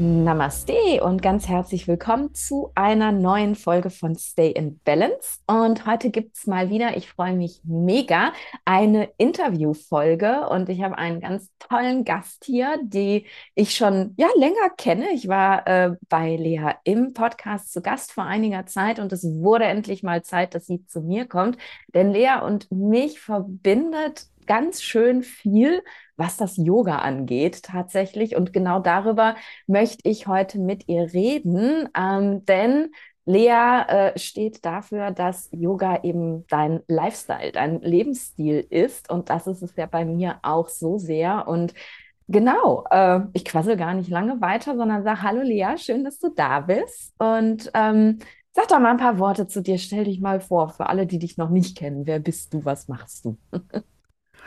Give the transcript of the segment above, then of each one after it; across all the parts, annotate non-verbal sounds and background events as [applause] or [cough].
Namaste und ganz herzlich willkommen zu einer neuen Folge von Stay in Balance. Und heute gibt es mal wieder, ich freue mich mega, eine Interviewfolge und ich habe einen ganz tollen Gast hier, die ich schon ja länger kenne. Ich war äh, bei Lea im Podcast zu Gast vor einiger Zeit und es wurde endlich mal Zeit, dass sie zu mir kommt. Denn Lea und mich verbindet ganz schön viel, was das Yoga angeht tatsächlich. Und genau darüber möchte ich heute mit ihr reden, ähm, denn Lea äh, steht dafür, dass Yoga eben dein Lifestyle, dein Lebensstil ist. Und das ist es ja bei mir auch so sehr. Und genau, äh, ich quassel gar nicht lange weiter, sondern sage, hallo Lea, schön, dass du da bist. Und ähm, sag doch mal ein paar Worte zu dir. Stell dich mal vor, für alle, die dich noch nicht kennen. Wer bist du? Was machst du? [laughs]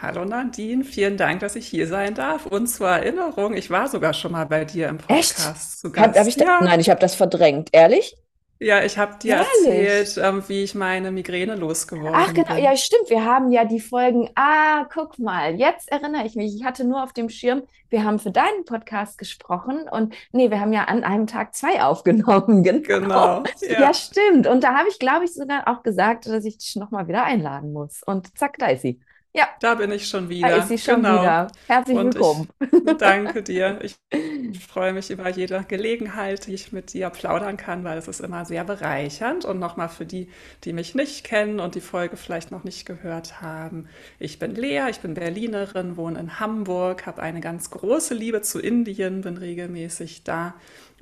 Hallo Nadine, vielen Dank, dass ich hier sein darf. Und zur Erinnerung, ich war sogar schon mal bei dir im Podcast Echt? zu Gast. Hab, hab ich da, ja. Nein, ich habe das verdrängt. Ehrlich? Ja, ich habe dir Ehrlich? erzählt, ähm, wie ich meine Migräne losgeworden Ach, genau, bin. ja, stimmt. Wir haben ja die Folgen. Ah, guck mal, jetzt erinnere ich mich. Ich hatte nur auf dem Schirm, wir haben für deinen Podcast gesprochen und nee, wir haben ja an einem Tag zwei [laughs] aufgenommen. Genau. genau ja. ja. stimmt. Und da habe ich, glaube ich, sogar auch gesagt, dass ich dich nochmal wieder einladen muss. Und zack, da ist sie. Ja. Da bin ich schon wieder. Da ist sie schon genau. wieder. Herzlich Und willkommen. [laughs] Danke dir. Ich, ich freue mich über jede Gelegenheit, die ich mit dir plaudern kann, weil es ist immer sehr bereichernd. Und nochmal für die, die mich nicht kennen und die Folge vielleicht noch nicht gehört haben. Ich bin Lea, ich bin Berlinerin, wohne in Hamburg, habe eine ganz große Liebe zu Indien, bin regelmäßig da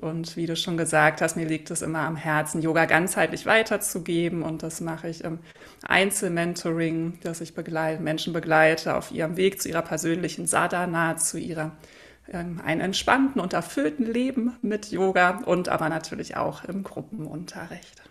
und wie du schon gesagt hast, mir liegt es immer am Herzen, Yoga ganzheitlich weiterzugeben. Und das mache ich im Einzelmentoring, dass ich begleite, Menschen begleite auf ihrem Weg zu ihrer persönlichen Sadhana, zu ihrer ähm, einen entspannten und erfüllten Leben mit Yoga und aber natürlich auch im Gruppenunterricht.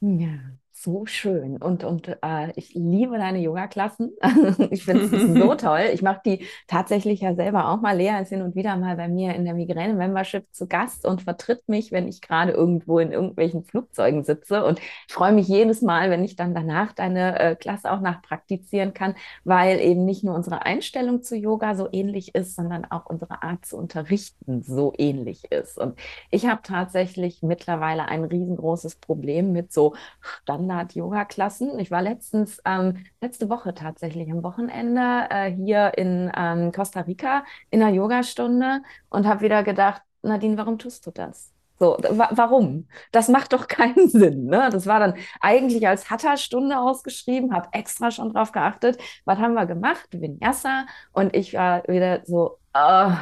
Ja, so schön. Und, und äh, ich liebe deine Yoga-Klassen. [laughs] ich finde es so [laughs] toll. Ich mache die tatsächlich ja selber auch mal. Lea ist hin und wieder mal bei mir in der Migräne-Membership zu Gast und vertritt mich, wenn ich gerade irgendwo in irgendwelchen Flugzeugen sitze. Und ich freue mich jedes Mal, wenn ich dann danach deine äh, Klasse auch nachpraktizieren kann, weil eben nicht nur unsere Einstellung zu Yoga so ähnlich ist, sondern auch unsere Art zu unterrichten so ähnlich ist. Und ich habe tatsächlich mittlerweile ein riesengroßes Problem mit so Standard Standard-Yoga-Klassen. Ich war letztens, ähm, letzte Woche tatsächlich am Wochenende äh, hier in ähm, Costa Rica in einer Yogastunde und habe wieder gedacht, Nadine, warum tust du das? So, wa warum? Das macht doch [laughs] keinen Sinn. Ne? Das war dann eigentlich als Hatha-Stunde ausgeschrieben, habe extra schon drauf geachtet. Was haben wir gemacht? Vinyasa. Und ich war wieder so, uh,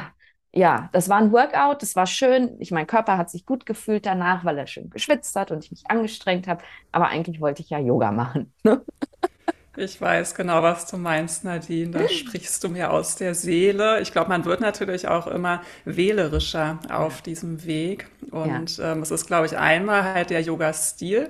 ja, das war ein Workout, das war schön. Ich, mein Körper hat sich gut gefühlt danach, weil er schön geschwitzt hat und ich mich angestrengt habe. Aber eigentlich wollte ich ja Yoga machen. Ne? Ich weiß genau, was du meinst, Nadine. Da sprichst du mir aus der Seele. Ich glaube, man wird natürlich auch immer wählerischer auf diesem Weg. Und ja. ähm, es ist, glaube ich, einmal halt der Yoga-Stil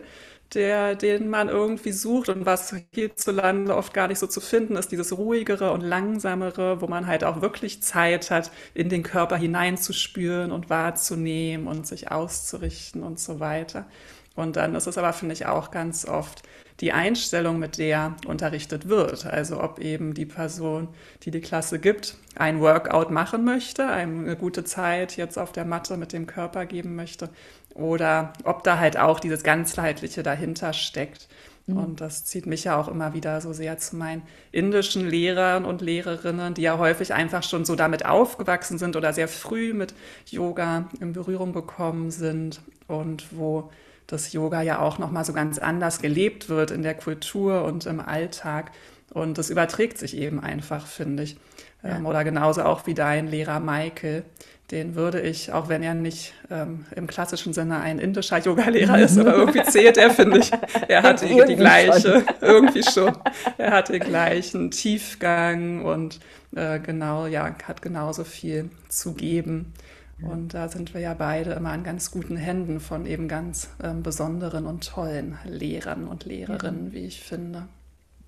der, den man irgendwie sucht und was hierzulande oft gar nicht so zu finden ist, dieses ruhigere und langsamere, wo man halt auch wirklich Zeit hat, in den Körper hineinzuspüren und wahrzunehmen und sich auszurichten und so weiter. Und dann ist es aber, finde ich, auch ganz oft die Einstellung, mit der unterrichtet wird. Also ob eben die Person, die die Klasse gibt, ein Workout machen möchte, eine gute Zeit jetzt auf der Matte mit dem Körper geben möchte oder ob da halt auch dieses ganzheitliche dahinter steckt. Mhm. Und das zieht mich ja auch immer wieder so sehr zu meinen indischen Lehrern und Lehrerinnen, die ja häufig einfach schon so damit aufgewachsen sind oder sehr früh mit Yoga in Berührung gekommen sind und wo das Yoga ja auch noch mal so ganz anders gelebt wird in der Kultur und im Alltag und das überträgt sich eben einfach, finde ich. Ja. Ähm, oder genauso auch wie dein Lehrer Michael, den würde ich, auch wenn er nicht ähm, im klassischen Sinne ein indischer Yogalehrer ist, aber irgendwie [laughs] zählt er, finde ich, er hat die, die gleiche, schon. [laughs] irgendwie schon, er hat den gleichen Tiefgang und äh, genau, ja, hat genauso viel zu geben. Und da sind wir ja beide immer an ganz guten Händen von eben ganz ähm, besonderen und tollen Lehrern und Lehrerinnen, wie ich finde.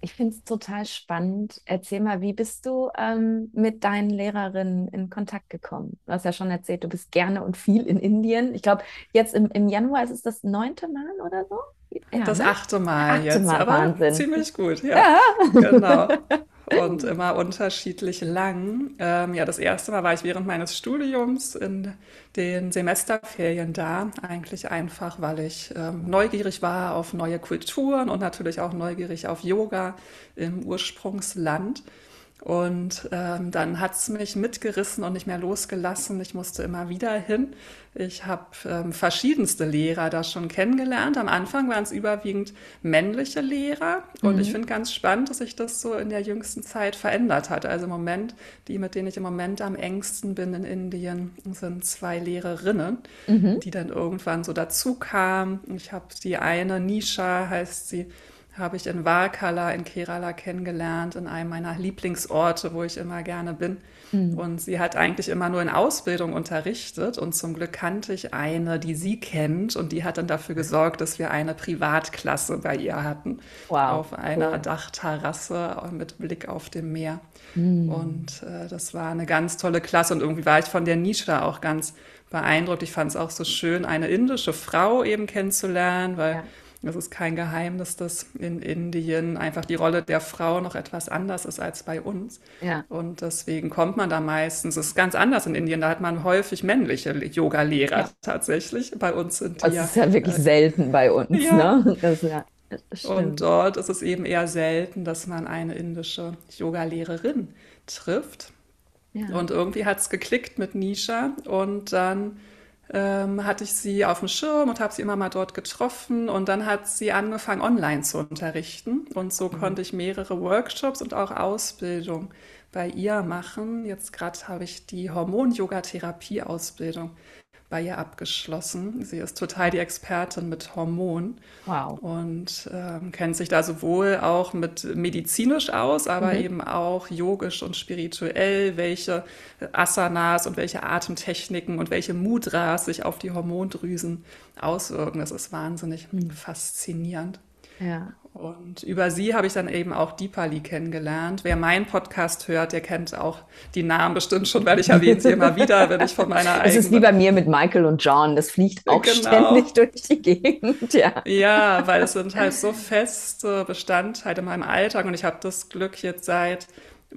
Ich finde es total spannend. Erzähl mal, wie bist du ähm, mit deinen Lehrerinnen in Kontakt gekommen? Du hast ja schon erzählt, du bist gerne und viel in Indien. Ich glaube, jetzt im, im Januar ist es das neunte Mal oder so? Ja, das ne? achte Mal achte jetzt, Mal, aber Wahnsinn. ziemlich gut, ja. ja. Genau. [laughs] und immer unterschiedlich lang. Ähm, ja, das erste Mal war ich während meines Studiums in den Semesterferien da, eigentlich einfach, weil ich ähm, neugierig war auf neue Kulturen und natürlich auch neugierig auf Yoga im Ursprungsland. Und ähm, dann hat es mich mitgerissen und nicht mehr losgelassen. Ich musste immer wieder hin. Ich habe ähm, verschiedenste Lehrer da schon kennengelernt. Am Anfang waren es überwiegend männliche Lehrer. Und mhm. ich finde ganz spannend, dass sich das so in der jüngsten Zeit verändert hat. Also im Moment, die, mit denen ich im Moment am engsten bin in Indien, sind zwei Lehrerinnen, mhm. die dann irgendwann so dazu kamen. Ich habe die eine, Nisha heißt sie, habe ich in Varkala in Kerala kennengelernt, in einem meiner Lieblingsorte, wo ich immer gerne bin. Mhm. Und sie hat eigentlich immer nur in Ausbildung unterrichtet. Und zum Glück kannte ich eine, die sie kennt. Und die hat dann dafür gesorgt, dass wir eine Privatklasse bei ihr hatten. Wow. Auf einer cool. Dachterrasse mit Blick auf dem Meer. Mhm. Und äh, das war eine ganz tolle Klasse. Und irgendwie war ich von der Nische auch ganz beeindruckt. Ich fand es auch so schön, eine indische Frau eben kennenzulernen, weil ja es ist kein Geheimnis, dass in Indien einfach die Rolle der Frau noch etwas anders ist als bei uns. Ja. Und deswegen kommt man da meistens, es ist ganz anders in Indien, da hat man häufig männliche Yoga-Lehrer ja. tatsächlich. Bei uns sind die. Das ist ja wirklich äh, selten bei uns, ja. ne? Das, ja. Und dort ist es eben eher selten, dass man eine indische Yoga-Lehrerin trifft. Ja. Und irgendwie hat es geklickt mit Nisha und dann ähm, hatte ich sie auf dem Schirm und habe sie immer mal dort getroffen. Und dann hat sie angefangen, online zu unterrichten. Und so mhm. konnte ich mehrere Workshops und auch Ausbildung bei ihr machen. Jetzt gerade habe ich die Hormon-Yoga-Therapie-Ausbildung bei ihr abgeschlossen. Sie ist total die Expertin mit Hormonen wow. und ähm, kennt sich da sowohl auch mit medizinisch aus, aber mhm. eben auch yogisch und spirituell, welche Asanas und welche Atemtechniken und welche Mudras sich auf die Hormondrüsen auswirken. Das ist wahnsinnig mhm. faszinierend. Ja. Und über sie habe ich dann eben auch Deepali kennengelernt. Wer meinen Podcast hört, der kennt auch die Namen bestimmt schon, weil ich erwähne sie immer [laughs] wieder, wenn ich von meiner eigenen... Es ist wie bei mir mit Michael und John, das fliegt auch genau. ständig durch die Gegend. Ja. ja, weil es sind halt so feste Bestandteile in meinem Alltag und ich habe das Glück jetzt seit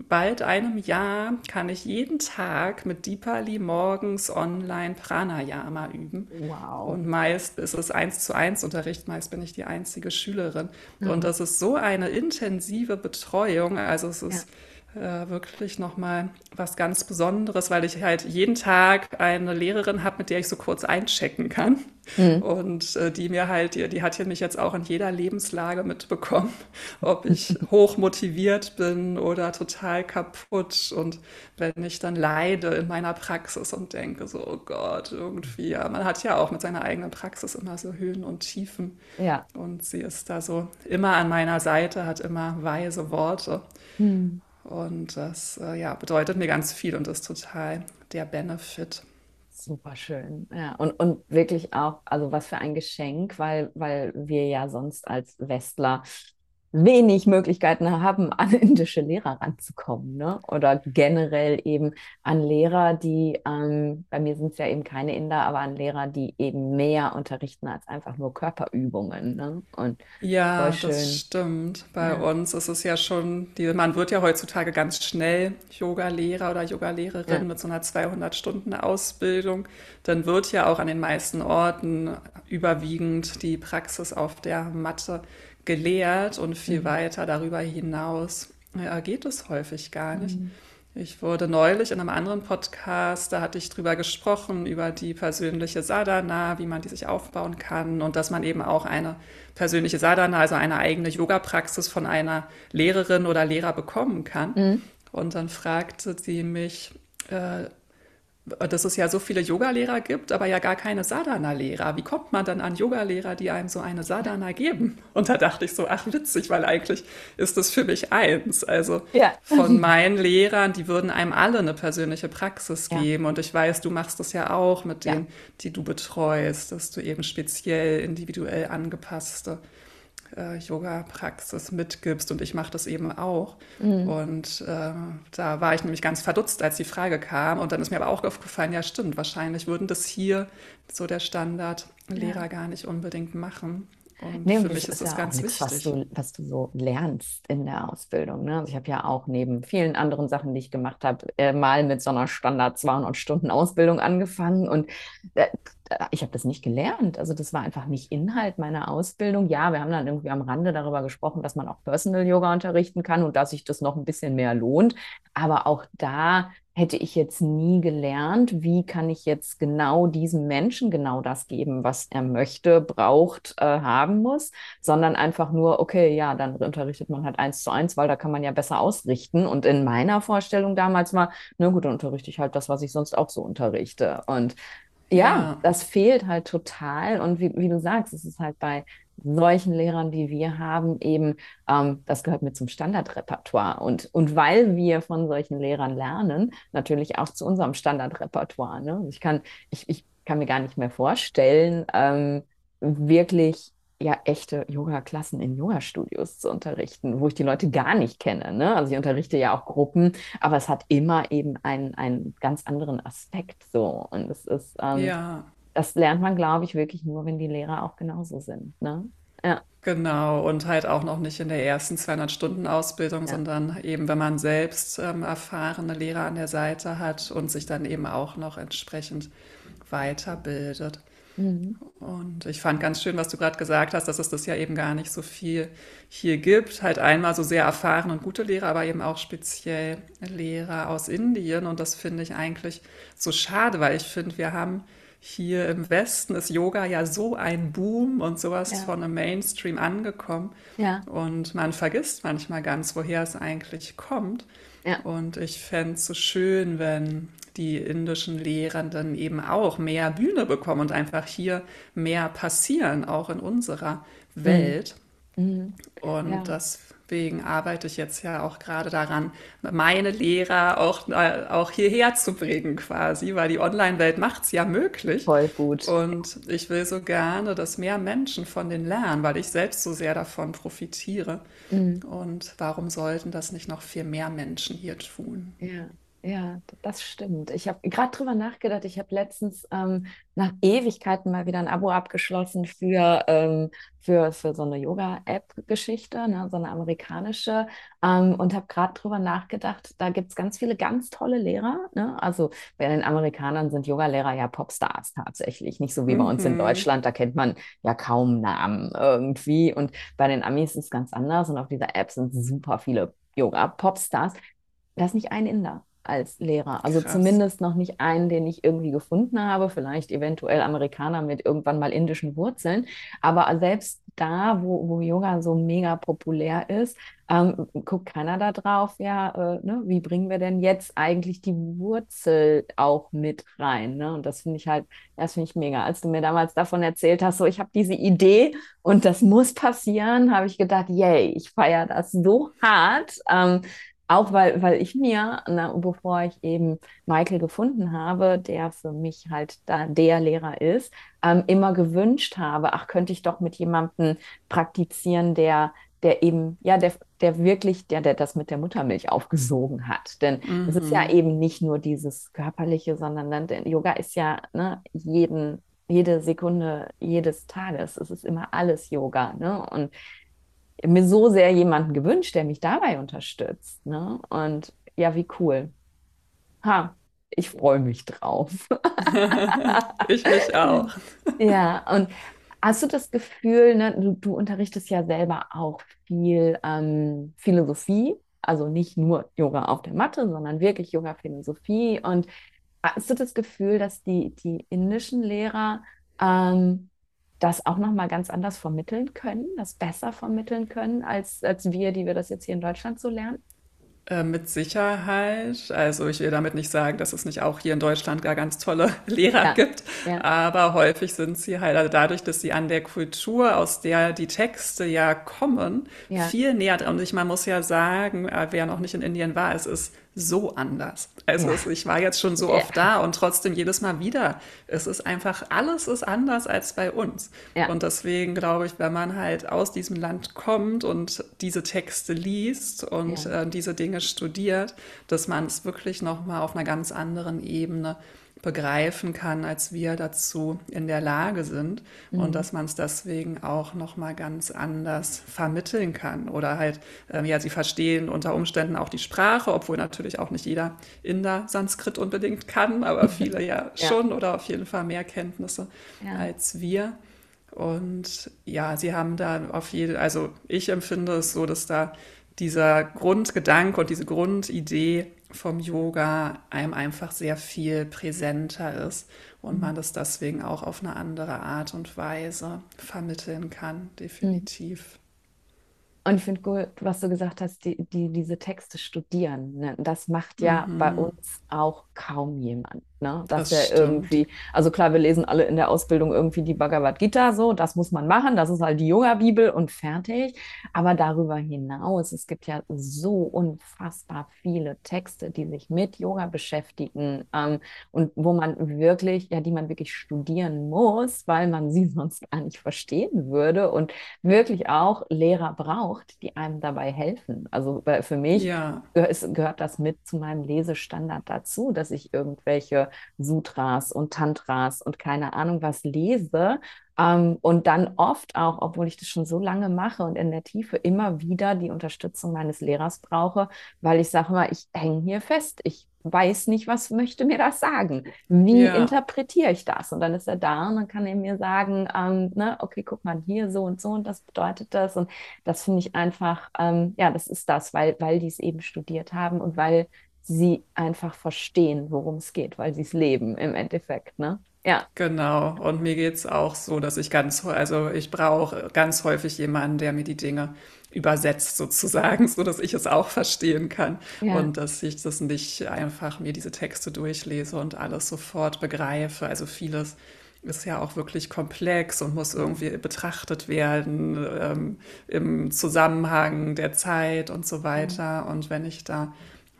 bald einem Jahr kann ich jeden Tag mit Deepali morgens online Pranayama üben. Wow. Und meist ist es eins zu eins Unterricht, meist bin ich die einzige Schülerin. Mhm. Und das ist so eine intensive Betreuung. Also es ist ja äh, wirklich nochmal was ganz Besonderes, weil ich halt jeden Tag eine Lehrerin habe, mit der ich so kurz einchecken kann. Mhm. Und äh, die mir halt, die, die hat hier mich jetzt auch in jeder Lebenslage mitbekommen, [laughs] ob ich [laughs] hoch motiviert bin oder total kaputt. Und wenn ich dann leide in meiner Praxis und denke so, oh Gott, irgendwie, ja, man hat ja auch mit seiner eigenen Praxis immer so Höhen und Tiefen. Ja. Und sie ist da so immer an meiner Seite, hat immer weise Worte. Mhm. Und das äh, ja, bedeutet mir ganz viel und ist total der Benefit. Super schön. Ja, und, und wirklich auch, also was für ein Geschenk, weil, weil wir ja sonst als Westler wenig Möglichkeiten haben, an [laughs] indische Lehrer ranzukommen. Ne? Oder generell eben an Lehrer, die, ähm, bei mir sind es ja eben keine Inder, aber an Lehrer, die eben mehr unterrichten als einfach nur Körperübungen. Ne? Und ja, das stimmt. Bei ja. uns ist es ja schon, die, man wird ja heutzutage ganz schnell Yoga-Lehrer oder Yoga-Lehrerin ja. mit so einer 200-Stunden-Ausbildung. Dann wird ja auch an den meisten Orten überwiegend die Praxis auf der Matte gelehrt und viel mhm. weiter darüber hinaus ja, geht es häufig gar nicht. Mhm. Ich wurde neulich in einem anderen Podcast, da hatte ich drüber gesprochen, über die persönliche Sadhana, wie man die sich aufbauen kann und dass man eben auch eine persönliche Sadhana, also eine eigene Yoga-Praxis von einer Lehrerin oder Lehrer bekommen kann. Mhm. Und dann fragte sie mich, äh, dass es ja so viele Yogalehrer gibt, aber ja gar keine Sadhana-Lehrer. Wie kommt man dann an Yogalehrer, die einem so eine Sadhana geben? Und da dachte ich so, ach witzig, weil eigentlich ist das für mich eins. Also ja. von meinen Lehrern, die würden einem alle eine persönliche Praxis ja. geben. Und ich weiß, du machst das ja auch mit denen, ja. die du betreust, dass du eben speziell individuell angepasste äh, Yoga-Praxis mitgibst und ich mache das eben auch. Mhm. Und äh, da war ich nämlich ganz verdutzt, als die Frage kam. Und dann ist mir aber auch aufgefallen, ja stimmt, wahrscheinlich würden das hier so der Standardlehrer ja. gar nicht unbedingt machen. Und Nee, für mich ist das ja ganz was wichtig. du, was du so lernst in der Ausbildung. Ne? Also ich habe ja auch neben vielen anderen Sachen, die ich gemacht habe, äh, mal mit so einer Standard 200 Stunden Ausbildung angefangen und äh, ich habe das nicht gelernt. Also das war einfach nicht Inhalt meiner Ausbildung. Ja, wir haben dann irgendwie am Rande darüber gesprochen, dass man auch Personal Yoga unterrichten kann und dass sich das noch ein bisschen mehr lohnt. Aber auch da hätte ich jetzt nie gelernt, wie kann ich jetzt genau diesem Menschen genau das geben, was er möchte, braucht, äh, haben muss, sondern einfach nur, okay, ja, dann unterrichtet man halt eins zu eins, weil da kann man ja besser ausrichten. Und in meiner Vorstellung damals war, na gut, dann unterrichte ich halt das, was ich sonst auch so unterrichte. Und ja, das fehlt halt total. Und wie, wie du sagst, es ist halt bei solchen Lehrern, wie wir haben, eben, ähm, das gehört mit zum Standardrepertoire. Und, und weil wir von solchen Lehrern lernen, natürlich auch zu unserem Standardrepertoire. Ne? Ich kann, ich, ich kann mir gar nicht mehr vorstellen, ähm, wirklich ja echte Yoga-Klassen in Yoga-Studios zu unterrichten, wo ich die Leute gar nicht kenne. Ne? Also ich unterrichte ja auch Gruppen, aber es hat immer eben einen, einen ganz anderen Aspekt so. Und es ist, ähm, ja. das lernt man, glaube ich, wirklich nur, wenn die Lehrer auch genauso sind. Ne? Ja, Genau, und halt auch noch nicht in der ersten 200-Stunden-Ausbildung, ja. sondern eben, wenn man selbst ähm, erfahrene Lehrer an der Seite hat und sich dann eben auch noch entsprechend weiterbildet. Mhm. Und ich fand ganz schön, was du gerade gesagt hast, dass es das ja eben gar nicht so viel hier gibt. Halt einmal so sehr erfahrene und gute Lehrer, aber eben auch speziell Lehrer aus Indien. Und das finde ich eigentlich so schade, weil ich finde, wir haben hier im Westen ist Yoga ja so ein Boom und sowas Ja, von im Mainstream angekommen. ja, Und man vergisst manchmal ganz, woher es eigentlich kommt. ja. Und ich fände es so schön, wenn die indischen Lehrenden eben auch mehr Bühne bekommen und einfach hier mehr passieren, auch in unserer Mhm. Welt. Mhm. Und Ja, deswegen arbeite ich jetzt ja auch gerade daran, meine Lehrer auch, äh, auch hierher zu bringen quasi, weil die Online-Welt macht es ja möglich. voll gut. Und ich will so gerne, dass mehr Menschen von denen lernen, weil ich selbst so sehr davon profitiere. Mhm. Und warum sollten das nicht noch viel mehr Menschen hier tun? Ja, ja, das stimmt. Ich habe gerade drüber nachgedacht. Ich habe letztens ähm, nach Ewigkeiten mal wieder ein Abo abgeschlossen für, ähm, für, für so eine Yoga-App-Geschichte, ne, so eine amerikanische. Ähm, und habe gerade drüber nachgedacht, da gibt es ganz viele ganz tolle Lehrer. Ne? Also bei den Amerikanern sind Yogalehrer ja Popstars tatsächlich. Nicht so wie bei uns in Mhm. Deutschland, da kennt man ja kaum Namen irgendwie. Und bei den Amis ist es ganz anders. Und auf dieser App sind super viele Yoga-Popstars. Da ist nicht ein Inder als Lehrer. Also Krass. zumindest noch nicht einen, den ich irgendwie gefunden habe. Vielleicht eventuell Amerikaner mit irgendwann mal indischen Wurzeln. Aber selbst da, wo, wo Yoga so mega populär ist, ähm, guckt keiner da drauf, ja, äh, ne, wie bringen wir denn jetzt eigentlich die Wurzel auch mit rein? Ne? Und das finde ich halt, das finde ich mega. Als du mir damals davon erzählt hast, so ich habe diese Idee und das muss passieren, habe ich gedacht, yay, ich feiere das so hart. Ähm, auch weil, weil ich mir, na, bevor ich eben Michael gefunden habe, der für mich halt da der Lehrer ist, ähm, immer gewünscht habe, ach, könnte ich doch mit jemandem praktizieren, der, der eben, ja, der, der wirklich, der, der das mit der Muttermilch aufgesogen hat. Denn es ist ja Mhm. eben nicht nur dieses Körperliche, sondern dann, denn Yoga ist ja, ne, jeden, jede Sekunde jedes Tages. Es ist immer alles Yoga, ne? Und mir so sehr jemanden gewünscht, der mich dabei unterstützt. Ne? Und ja, wie cool. Ha, ich freue mich drauf. [laughs] Ich mich auch. Ja, und hast du das Gefühl, ne, du, du unterrichtest ja selber auch viel ähm, Philosophie, also nicht nur Yoga auf der Matte, sondern wirklich Yoga-Philosophie. Und hast du das Gefühl, dass die, die indischen Lehrer ähm, das auch nochmal ganz anders vermitteln können, das besser vermitteln können, als, als wir, die wir das jetzt hier in Deutschland so lernen? Äh, mit Sicherheit. Also ich will damit nicht sagen, dass es nicht auch hier in Deutschland gar ganz tolle [laughs] Lehrer Ja, gibt, ja, aber häufig sind sie halt also dadurch, dass sie an der Kultur, aus der die Texte ja kommen, ja, viel näher dran. Und ich, man muss ja sagen, äh, wer noch nicht in Indien war, es ist so anders. Also ja, ich war jetzt schon so oft ja, da und trotzdem jedes Mal wieder. Es ist einfach, alles ist anders als bei uns. ja, Und deswegen glaube ich, wenn man halt aus diesem Land kommt und diese Texte liest und äh, diese Dinge studiert, dass man es wirklich nochmal auf einer ganz anderen Ebene begreifen kann, als wir dazu in der Lage sind mhm. und dass man es deswegen auch noch mal ganz anders vermitteln kann oder halt ähm, ja sie verstehen unter Umständen auch die Sprache, obwohl natürlich auch nicht jeder Inder Sanskrit unbedingt kann, aber [laughs] viele ja, ja. schon oder auf jeden Fall mehr Kenntnisse ja. als wir. Und ja, sie haben da auf jeden, also ich empfinde es so, dass da dieser Grundgedanke und diese Grundidee vom Yoga einem einfach sehr viel präsenter ist und man das deswegen auch auf eine andere Art und Weise vermitteln kann, definitiv. Und ich finde gut, was du gesagt hast, die, die diese Texte studieren. Ne? Das macht ja mhm. bei uns auch kaum jemand. Ne? Dass das er irgendwie, also klar, wir lesen alle in der Ausbildung irgendwie die Bhagavad Gita so, das muss man machen, das ist halt die Yoga-Bibel und fertig. Aber darüber hinaus, es gibt ja so unfassbar viele Texte, die sich mit Yoga beschäftigen ähm, und wo man wirklich, ja, die man wirklich studieren muss, weil man sie [laughs] sonst gar nicht verstehen würde und wirklich auch Lehrer braucht, die einem dabei helfen. Also für mich ja. gehört das mit zu meinem Lesestandard dazu, dass ich irgendwelche Sutras und Tantras und keine Ahnung was lese. Ähm, und dann oft auch, obwohl ich das schon so lange mache und in der Tiefe immer wieder die Unterstützung meines Lehrers brauche, weil ich sage mal, ich hänge hier fest. Ich weiß nicht, was möchte mir das sagen? Wie ja. interpretiere ich das? Und dann ist er da und dann kann er mir sagen, ähm, ne, okay, guck mal hier so und so und das bedeutet das. Und das finde ich einfach, ähm, ja, das ist das, weil, weil die es eben studiert haben und weil sie einfach verstehen, worum es geht, weil sie es leben im Endeffekt, ne? Ja. Genau. Und mir geht es auch so, dass ich ganz, also ich brauche ganz häufig jemanden, der mir die Dinge übersetzt sozusagen, [laughs] so dass ich es auch verstehen kann ja. und dass ich das nicht einfach mir diese Texte durchlese und alles sofort begreife. Also vieles ist ja auch wirklich komplex und muss irgendwie betrachtet werden ähm, im Zusammenhang der Zeit und so weiter. Und wenn ich da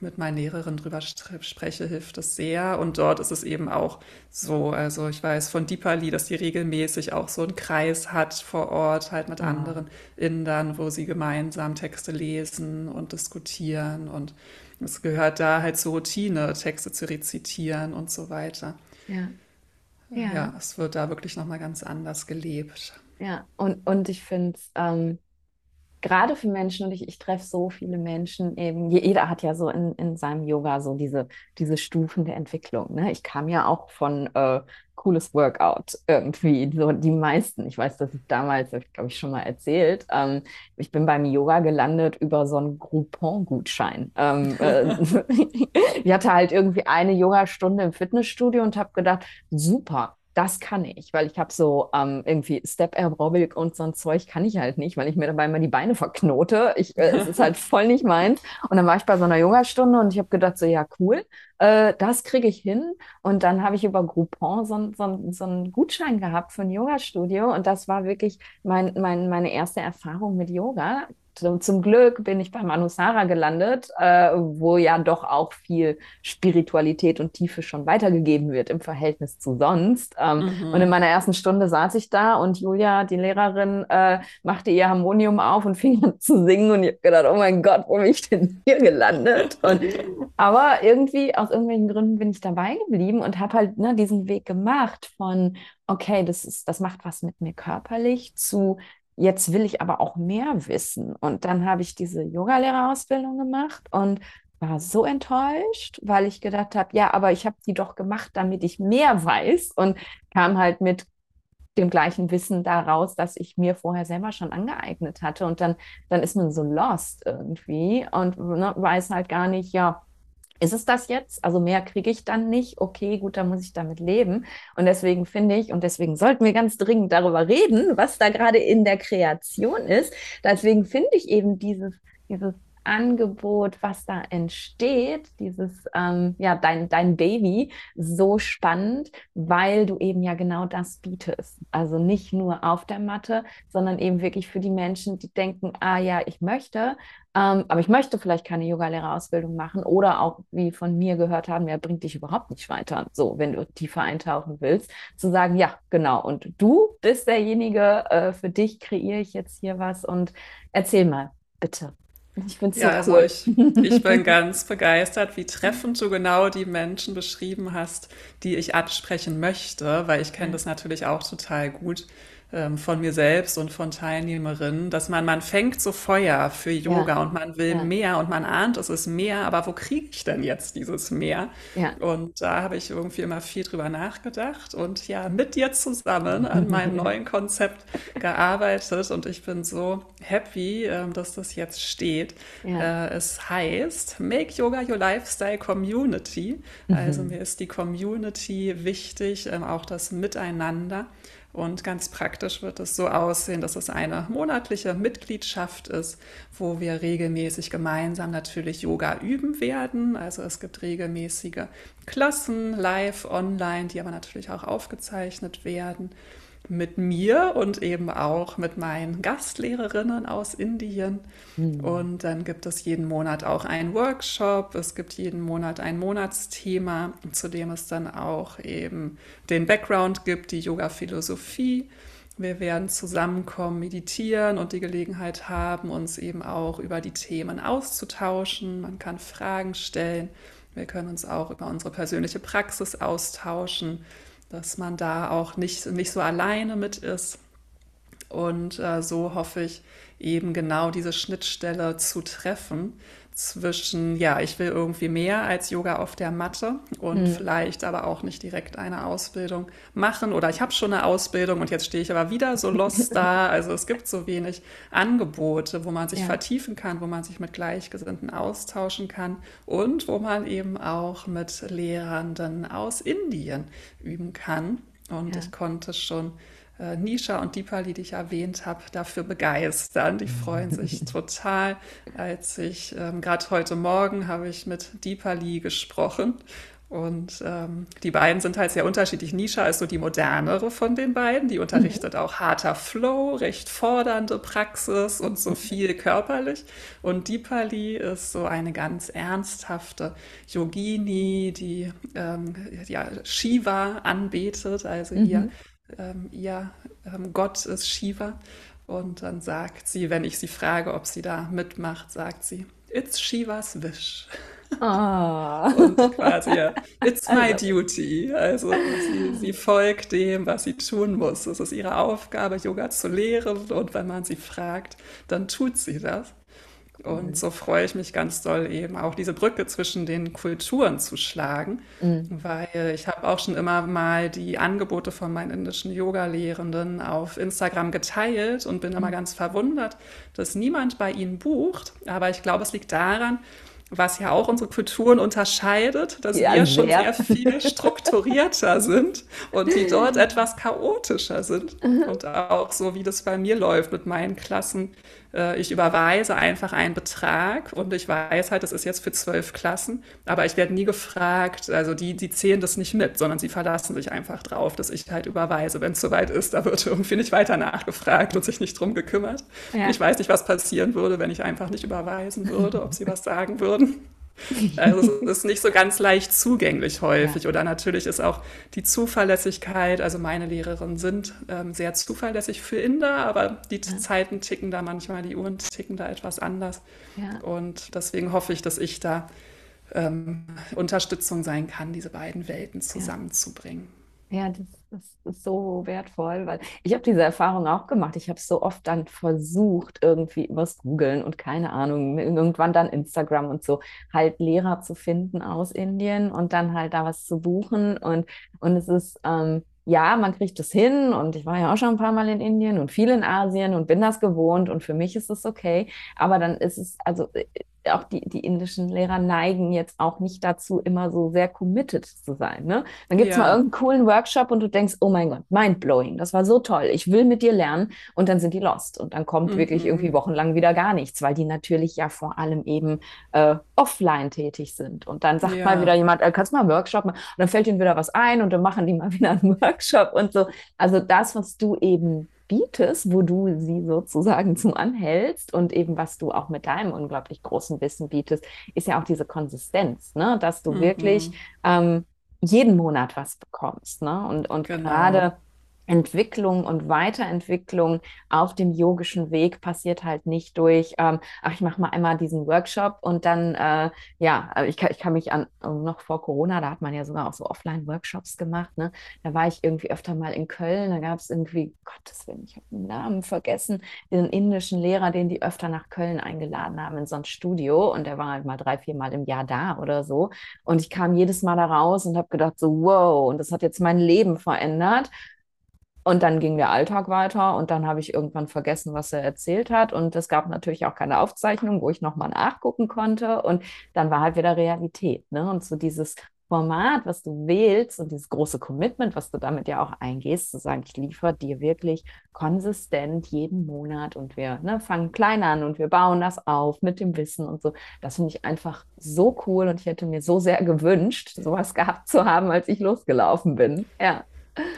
mit meinen Lehrerinnen drüber spreche, hilft das sehr. Und dort ist es eben auch so, also ich weiß von Deepali, dass die regelmäßig auch so einen Kreis hat vor Ort, halt mit ja. anderen Indern, wo sie gemeinsam Texte lesen und diskutieren. Und es gehört da halt zur Routine, Texte zu rezitieren und so weiter. Ja. Ja, ja es wird da wirklich nochmal ganz anders gelebt. Ja, und, und ich finde es ähm, gerade für Menschen, und ich, ich treffe so viele Menschen eben, jeder hat ja so in, in seinem Yoga so diese, diese Stufen der Entwicklung. Ne? Ich kam ja auch von äh, cooles Workout irgendwie, so die meisten. Ich weiß, dass ich damals, glaube ich schon mal erzählt, ähm, ich bin beim Yoga gelandet über so einen Groupon-Gutschein. Ähm, äh, [laughs] [laughs] ich hatte halt irgendwie eine Yogastunde im Fitnessstudio und habe gedacht, super, das kann ich, weil ich habe so ähm, irgendwie Step Aerobic und so ein Zeug kann ich halt nicht, weil ich mir dabei immer die Beine verknote. Ich, äh, es ist halt [laughs] voll nicht meins. Und dann war ich bei so einer Yoga-Stunde und ich habe gedacht so, ja cool, äh, das kriege ich hin. Und dann habe ich über Groupon so, so, so einen Gutschein gehabt für ein Yoga-Studio und das war wirklich mein, mein, meine erste Erfahrung mit Yoga zum Glück bin ich beim Anusara gelandet, äh, wo ja doch auch viel Spiritualität und Tiefe schon weitergegeben wird im Verhältnis zu sonst. Ähm, mhm. Und in meiner ersten Stunde saß ich da und Julia, die Lehrerin, äh, machte ihr Harmonium auf und [laughs] fing an zu singen. Und ich habe gedacht, oh mein Gott, wo bin ich denn hier gelandet? Und, aber irgendwie, aus irgendwelchen Gründen bin ich dabei geblieben und habe halt ne, diesen Weg gemacht von, okay, das, ist, das macht was mit mir körperlich, zu jetzt will ich aber auch mehr wissen. Und dann habe ich diese Yogalehrerausbildung gemacht und war so enttäuscht, weil ich gedacht habe, ja, aber ich habe die doch gemacht, damit ich mehr weiß und kam halt mit dem gleichen Wissen daraus, das ich mir vorher selber schon angeeignet hatte. Und dann, dann ist man so lost irgendwie und ne, weiß halt gar nicht, ja, ist es das jetzt? Also mehr kriege ich dann nicht. Okay, gut, dann muss ich damit leben. Und deswegen finde ich, und deswegen sollten wir ganz dringend darüber reden, was da gerade in der Kreation ist. Deswegen finde ich eben dieses, dieses Angebot, was da entsteht, dieses, ähm, ja, dein, dein Baby, so spannend, weil du eben ja genau das bietest. Also nicht nur auf der Matte, sondern eben wirklich für die Menschen, die denken, ah ja, ich möchte, ähm, aber ich möchte vielleicht keine Yogalehrerausbildung machen oder auch, wie von mir gehört haben, ja, bringt dich überhaupt nicht weiter. So, wenn du tiefer eintauchen willst, zu sagen, ja, genau. Und du bist derjenige, äh, für dich kreiere ich jetzt hier was und erzähl mal, bitte. Ich finde es so Ja, also cool. ich, ich bin [laughs] ganz begeistert, wie treffend du genau die Menschen beschrieben hast, die ich ansprechen möchte, weil ich kenne das natürlich auch total gut ähm, von mir selbst und von Teilnehmerinnen, dass man, man fängt so Feuer für ja, Yoga und man will ja, mehr und man ahnt, es ist mehr, aber wo kriege ich denn jetzt dieses mehr? ja. Und da habe ich irgendwie immer viel drüber nachgedacht und ja, mit dir zusammen an meinem [laughs] neuen Konzept gearbeitet und ich bin so happy, ähm, dass das jetzt steht. Ja. Äh, Es heißt Make Yoga Your Lifestyle Community. Also Mhm. mir ist die Community wichtig, ähm, auch das Miteinander. Und ganz praktisch wird es so aussehen, dass es eine monatliche Mitgliedschaft ist, wo wir regelmäßig gemeinsam natürlich Yoga üben werden. Also es gibt regelmäßige Klassen, live, online, die aber natürlich auch aufgezeichnet werden mit mir und eben auch mit meinen Gastlehrerinnen aus Indien. Mhm. Und dann gibt es jeden Monat auch einen Workshop. Es gibt jeden Monat ein Monatsthema, zu dem es dann auch eben den Background gibt, die Yoga-Philosophie. Wir werden zusammenkommen, meditieren und die Gelegenheit haben, uns eben auch über die Themen auszutauschen. Man kann Fragen stellen. Wir können uns auch über unsere persönliche Praxis austauschen, dass man da auch nicht, nicht so alleine mit ist. Und äh, so hoffe ich eben genau diese Schnittstelle zu treffen zwischen, ja, ich will irgendwie mehr als Yoga auf der Matte und Mhm. vielleicht aber auch nicht direkt eine Ausbildung machen oder ich habe schon eine Ausbildung und jetzt stehe ich aber wieder so lost [laughs] da. Also es gibt so wenig Angebote, wo man sich Ja, vertiefen kann, wo man sich mit Gleichgesinnten austauschen kann und wo man eben auch mit Lehrenden aus Indien üben kann. Und ich ja. konnte schon Nisha und Deepali, die ich erwähnt habe, dafür begeistern. Die freuen sich [laughs] total. Als ich ähm, gerade heute Morgen habe ich mit Deepali gesprochen und ähm, die beiden sind halt sehr unterschiedlich. Nisha ist so die modernere von den beiden. Die Mhm. unterrichtet auch harter Flow, recht fordernde Praxis und so [laughs] viel körperlich. Und Deepali ist so eine ganz ernsthafte Yogini, die ähm, ja, Shiva anbetet, also ihr, Mhm. Ähm, ihr ähm, Gott ist Shiva. Und dann sagt sie, wenn ich sie frage, ob sie da mitmacht, sagt sie, It's Shivas wish. [laughs] Und Oh, quasi, ja, [laughs] it's my duty. Also sie, sie folgt dem, was sie tun muss. Es ist ihre Aufgabe, Yoga zu lehren. Und wenn man sie fragt, dann tut sie das. Und Cool. so freue ich mich ganz doll eben auch diese Brücke zwischen den Kulturen zu schlagen, Mhm. weil ich habe auch schon immer mal die Angebote von meinen indischen Yoga-Lehrenden auf Instagram geteilt und bin immer Mhm. ganz verwundert, dass niemand bei ihnen bucht. Aber ich glaube, es liegt daran, was ja auch unsere Kulturen unterscheidet, dass Ja, wir schon sehr. sehr viel strukturierter [laughs] sind und die dort [laughs] etwas chaotischer sind. Und auch so, wie das bei mir läuft mit meinen Klassen. Äh, Ich überweise einfach einen Betrag und ich weiß halt, das ist jetzt für zwölf Klassen, aber ich werde nie gefragt, also die, die zählen das nicht mit, sondern sie verlassen sich einfach drauf, dass ich halt überweise. Wenn es soweit ist, da wird [laughs] irgendwie nicht weiter nachgefragt und sich nicht drum gekümmert. Ja. Ich weiß nicht, was passieren würde, wenn ich einfach nicht überweisen würde, ob sie was sagen würden. Also es ist nicht so ganz leicht zugänglich Ja. häufig. Oder natürlich ist auch die Zuverlässigkeit, also meine Lehrerinnen sind ähm, sehr zuverlässig für Inder, aber die Ja. Zeiten ticken da manchmal, die Uhren ticken da etwas anders. Ja. Und deswegen hoffe ich, dass ich da ähm, Unterstützung sein kann, diese beiden Welten Ja. zusammenzubringen. Ja, das, das ist so wertvoll, weil ich habe diese Erfahrung auch gemacht. Ich habe so oft dann versucht, irgendwie übers Googlen und keine Ahnung, irgendwann dann Instagram und so, halt Lehrer zu finden aus Indien und dann halt da was zu buchen. Und, und es ist, ähm, ja, man kriegt es hin und ich war ja auch schon ein paar Mal in Indien und viel in Asien und bin das gewohnt und für mich ist es okay. Aber dann ist es, also äh, auch die, die indischen Lehrer neigen jetzt auch nicht dazu, immer so sehr committed zu sein, ne? Dann gibt es mal Ja. irgendeinen coolen Workshop und du denkst, oh mein Gott, mindblowing, das war so toll, ich will mit dir lernen und dann sind die lost und dann kommt wirklich irgendwie Mhm. wochenlang wieder gar nichts, weil die natürlich ja vor allem eben äh, offline tätig sind und dann sagt mal wieder Ja. jemand, äh, kannst du mal einen Workshop machen und dann fällt ihnen wieder was ein und dann machen die mal [laughs] wieder einen Workshop und so. Also das, was du eben bietest, wo du sie sozusagen [laughs] zum anhältst und eben was du auch mit deinem unglaublich großen Wissen bietest, ist ja auch diese Konsistenz, ne? Dass du wirklich Mhm. ähm, jeden Monat was bekommst, ne? Und, und Genau. gerade Entwicklung und Weiterentwicklung auf dem yogischen Weg passiert halt nicht durch, ähm, ach, ich mache mal einmal diesen Workshop und dann, äh, ja, äh, ich kann, ich kann mich an, noch vor Corona, da hat man ja sogar auch so Offline-Workshops gemacht, ne? Da war ich irgendwie öfter mal in Köln, da gab es irgendwie, Gottes Willen, ich habe den Namen vergessen, den indischen Lehrer, den die öfter nach Köln eingeladen haben in so ein Studio und der war halt mal drei, vier Mal im Jahr da oder so und ich kam jedes Mal da raus und habe gedacht so, wow, und das hat jetzt mein Leben verändert und dann ging der Alltag weiter und dann habe ich irgendwann vergessen, was er erzählt hat. Und es gab natürlich auch keine Aufzeichnung, wo ich nochmal nachgucken konnte. Und dann war halt wieder Realität. Ne? Und so dieses Format, was du wählst und dieses große Commitment, was du damit ja auch eingehst, zu sagen, ich liefere dir wirklich konsistent jeden Monat und wir ne, fangen klein an und wir bauen das auf mit dem Wissen und so. Das finde ich einfach so cool und ich hätte mir so sehr gewünscht, sowas gehabt zu haben, als ich losgelaufen bin. Ja.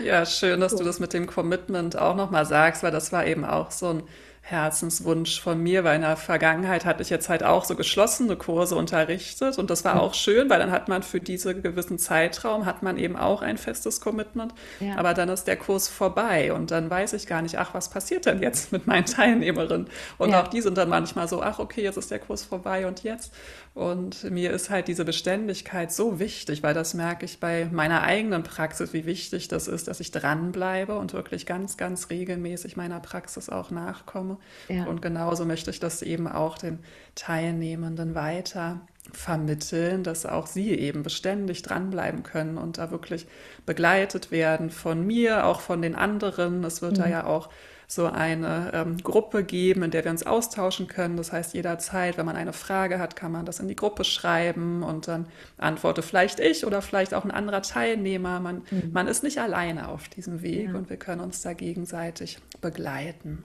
Ja, schön, dass du das mit dem Commitment auch nochmal sagst, weil das war eben auch so ein Herzenswunsch von mir, weil in der Vergangenheit hatte ich jetzt halt auch so geschlossene Kurse unterrichtet und das war auch schön, weil dann hat man für diesen gewissen Zeitraum hat man eben auch ein festes Commitment, ja. aber dann ist der Kurs vorbei und dann weiß ich gar nicht, ach, was passiert denn jetzt mit meinen Teilnehmerinnen? Und ja. auch die sind dann manchmal so, ach, okay, jetzt ist der Kurs vorbei und jetzt? Und mir ist halt diese Beständigkeit so wichtig, weil das merke ich bei meiner eigenen Praxis, wie wichtig das ist, dass ich dranbleibe und wirklich ganz, ganz regelmäßig meiner Praxis auch nachkomme. Ja. Und genauso möchte ich das eben auch den Teilnehmenden weiter vermitteln, dass auch sie eben beständig dranbleiben können und da wirklich begleitet werden von mir, auch von den anderen. Es wird mhm. da ja auch so eine ähm, Gruppe geben, in der wir uns austauschen können. Das heißt, jederzeit, wenn man eine Frage hat, kann man das in die Gruppe schreiben und dann antworte vielleicht ich oder vielleicht auch ein anderer Teilnehmer. Man, mhm. man ist nicht alleine auf diesem Weg ja. und wir können uns da gegenseitig begleiten.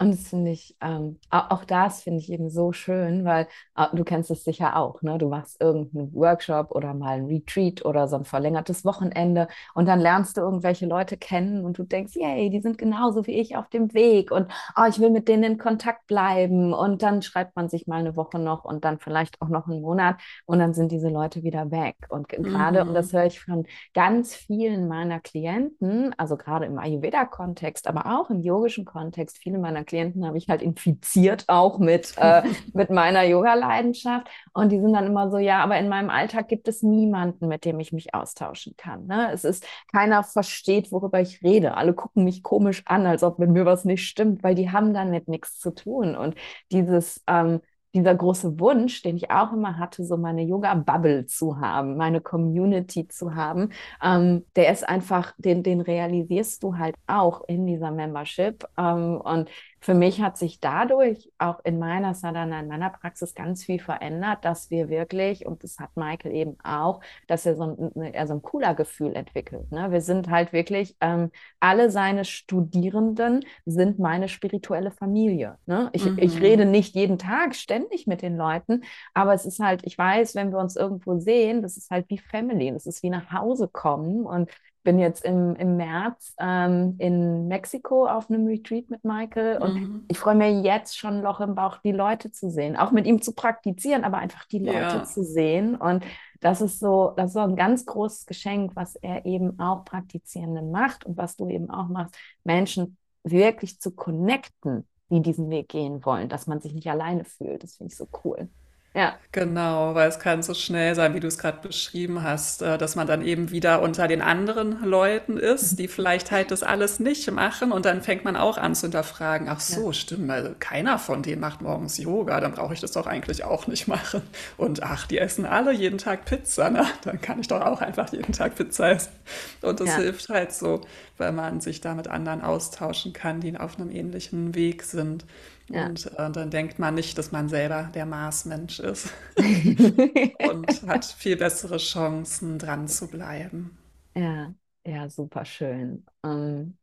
Und das finde ich, ähm, auch das finde ich eben so schön, weil äh, du kennst es sicher auch, ne? Du machst irgendeinen Workshop oder mal ein Retreat oder so ein verlängertes Wochenende und dann lernst du irgendwelche Leute kennen und du denkst, yay, die sind genauso wie ich auf dem Weg und oh, ich will mit denen in Kontakt bleiben und dann schreibt man sich mal eine Woche noch und dann vielleicht auch noch einen Monat und dann sind diese Leute wieder weg. Und gerade, mhm. und das höre ich von ganz vielen meiner Klienten, also gerade im Ayurveda-Kontext, aber auch im yogischen Kontext, viele meiner Klienten habe ich halt infiziert auch mit, [laughs] äh, mit meiner Yoga-Leidenschaft. Und die sind dann immer so, ja, aber in meinem Alltag gibt es niemanden, mit dem ich mich austauschen kann. Ne? Es ist, keiner versteht, worüber ich rede. Alle gucken mich komisch an, als ob mit mir was nicht stimmt, weil die haben damit nichts zu tun. Und dieses, ähm, dieser große Wunsch, den ich auch immer hatte, so meine Yoga-Bubble zu haben, meine Community zu haben, ähm, der ist einfach, den, den realisierst du halt auch in dieser Membership. Ähm, und für mich hat sich dadurch auch in meiner Sadhana, in meiner Praxis ganz viel verändert, dass wir wirklich, und das hat Michael eben auch, dass er so ein, er so ein cooler Gefühl entwickelt. Ne? Wir sind halt wirklich, ähm, alle seine Studierenden sind meine spirituelle Familie. Ne? Ich, mhm. ich rede nicht jeden Tag ständig mit den Leuten, aber es ist halt, ich weiß, wenn wir uns irgendwo sehen, das ist halt wie Family, das ist wie nach Hause kommen und bin jetzt im, im März ähm, in Mexiko auf einem Retreat mit Michael und mhm. ich freue mich jetzt schon Loch im Bauch, die Leute zu sehen, auch mit ihm zu praktizieren, aber einfach die Leute ja. zu sehen. Und das ist so, das ist so ein ganz großes Geschenk, was er eben auch Praktizierenden macht und was du eben auch machst, Menschen wirklich zu connecten, die diesen Weg gehen wollen, dass man sich nicht alleine fühlt. Das finde ich so cool. Ja. Genau, weil es kann so schnell sein, wie du es gerade beschrieben hast, äh, dass man dann eben wieder unter den anderen Leuten ist, die vielleicht halt das alles nicht machen und dann fängt man auch an zu hinterfragen, ach so, ja. stimmt, also keiner von denen macht morgens Yoga, dann brauche ich das doch eigentlich auch nicht machen. Und ach, die essen alle jeden Tag Pizza, ne? dann kann ich doch auch einfach jeden Tag Pizza essen. Und das ja. hilft halt so, weil man sich da mit anderen austauschen kann, die auf einem ähnlichen Weg sind. Ja. Und äh, dann denkt man nicht, dass man selber der Marsmensch ist [laughs] und hat viel bessere Chancen, dran zu bleiben. Ja, ja, super schön. Ähm,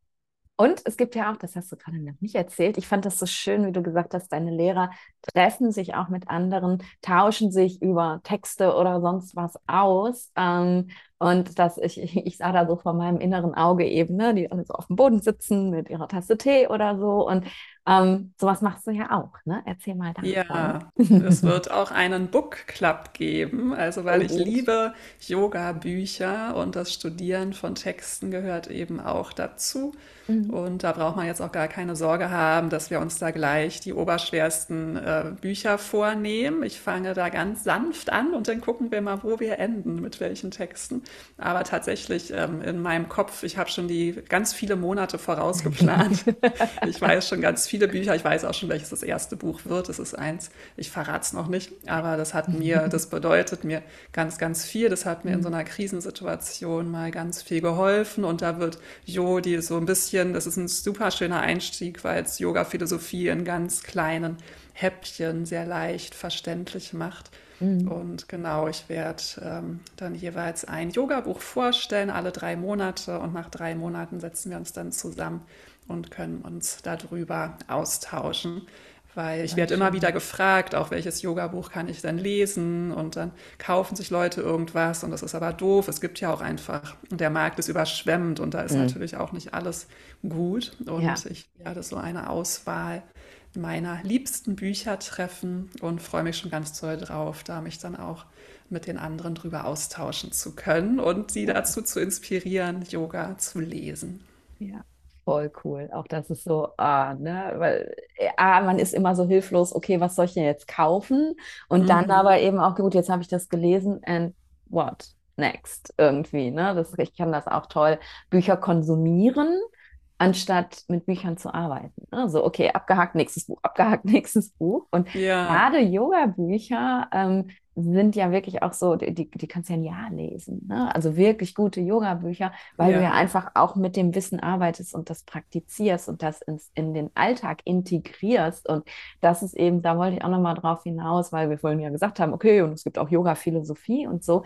und es gibt ja auch, das hast du gerade noch nicht erzählt, ich fand das so schön, wie du gesagt hast, deine Lehrer treffen sich auch mit anderen, tauschen sich über Texte oder sonst was aus. Ähm, Und dass ich, ich, ich sah da so vor meinem inneren Auge eben, ne, die alle so auf dem Boden sitzen mit ihrer Tasse Tee oder so. Und ähm, sowas machst du ja auch, ne? Erzähl mal davon. Ja, es [laughs] wird auch einen Book Club geben, also weil Oh, ich gut. liebe Yoga-Bücher und das Studieren von Texten gehört eben auch dazu. Mhm. Und da braucht man jetzt auch gar keine Sorge haben, dass wir uns da gleich die oberschwersten äh, Bücher vornehmen. Ich fange da ganz sanft an und dann gucken wir mal, wo wir enden, mit welchen Texten. Aber tatsächlich ähm, in meinem Kopf, ich habe schon die ganz viele Monate vorausgeplant. [laughs] Ich weiß schon ganz viele Bücher. Ich weiß auch schon, welches das erste Buch wird. Es ist eins. Ich verrate es noch nicht. Aber das hat mir, [laughs] das bedeutet mir ganz, ganz viel. Das hat mir in so einer Krisensituation mal ganz viel geholfen. Und da wird Jodi so ein bisschen, das ist ein super schöner Einstieg, weil es Yoga-Philosophie in ganz kleinen Häppchen sehr leicht verständlich macht. Mhm. Und genau, ich werde ähm, dann jeweils ein Yoga-Buch vorstellen, alle drei Monate. Und nach drei Monaten setzen wir uns dann zusammen und können uns darüber austauschen. Weil ich werde immer wieder gefragt, auch welches Yoga-Buch kann ich denn lesen? Und dann kaufen sich Leute irgendwas und das ist aber doof. Es gibt ja auch einfach, der Markt ist überschwemmt und da ist Mhm. natürlich auch nicht alles gut. Ja. Und ich werde so eine Auswahl meiner liebsten Bücher treffen und freue mich schon ganz toll drauf, da mich dann auch mit den anderen drüber austauschen zu können und sie dazu zu inspirieren, Yoga zu lesen. Ja, voll cool. Auch das ist so, ah, ne, weil äh, ah, man ist immer so hilflos, okay, was soll ich denn jetzt kaufen? Und dann Mhm. aber eben auch, gut, jetzt habe ich das gelesen and what next irgendwie, ne? Das, ich kann das auch toll, Bücher konsumieren, anstatt mit Büchern zu arbeiten. Ne? So, okay, abgehakt, nächstes Buch, abgehakt, [laughs] nächstes Buch. Und Ja, gerade Yoga-Bücher ähm, sind ja wirklich auch so, die, die, kannst du ja ein Jahr lesen, ne? Also wirklich gute Yoga-Bücher weil du ja ja, einfach auch mit dem Wissen arbeitest und das praktizierst und das ins, in den Alltag integrierst. Und das ist eben, da wollte ich auch nochmal drauf hinaus, weil wir vorhin ja gesagt haben, okay, und es gibt auch Yoga-Philosophie und so.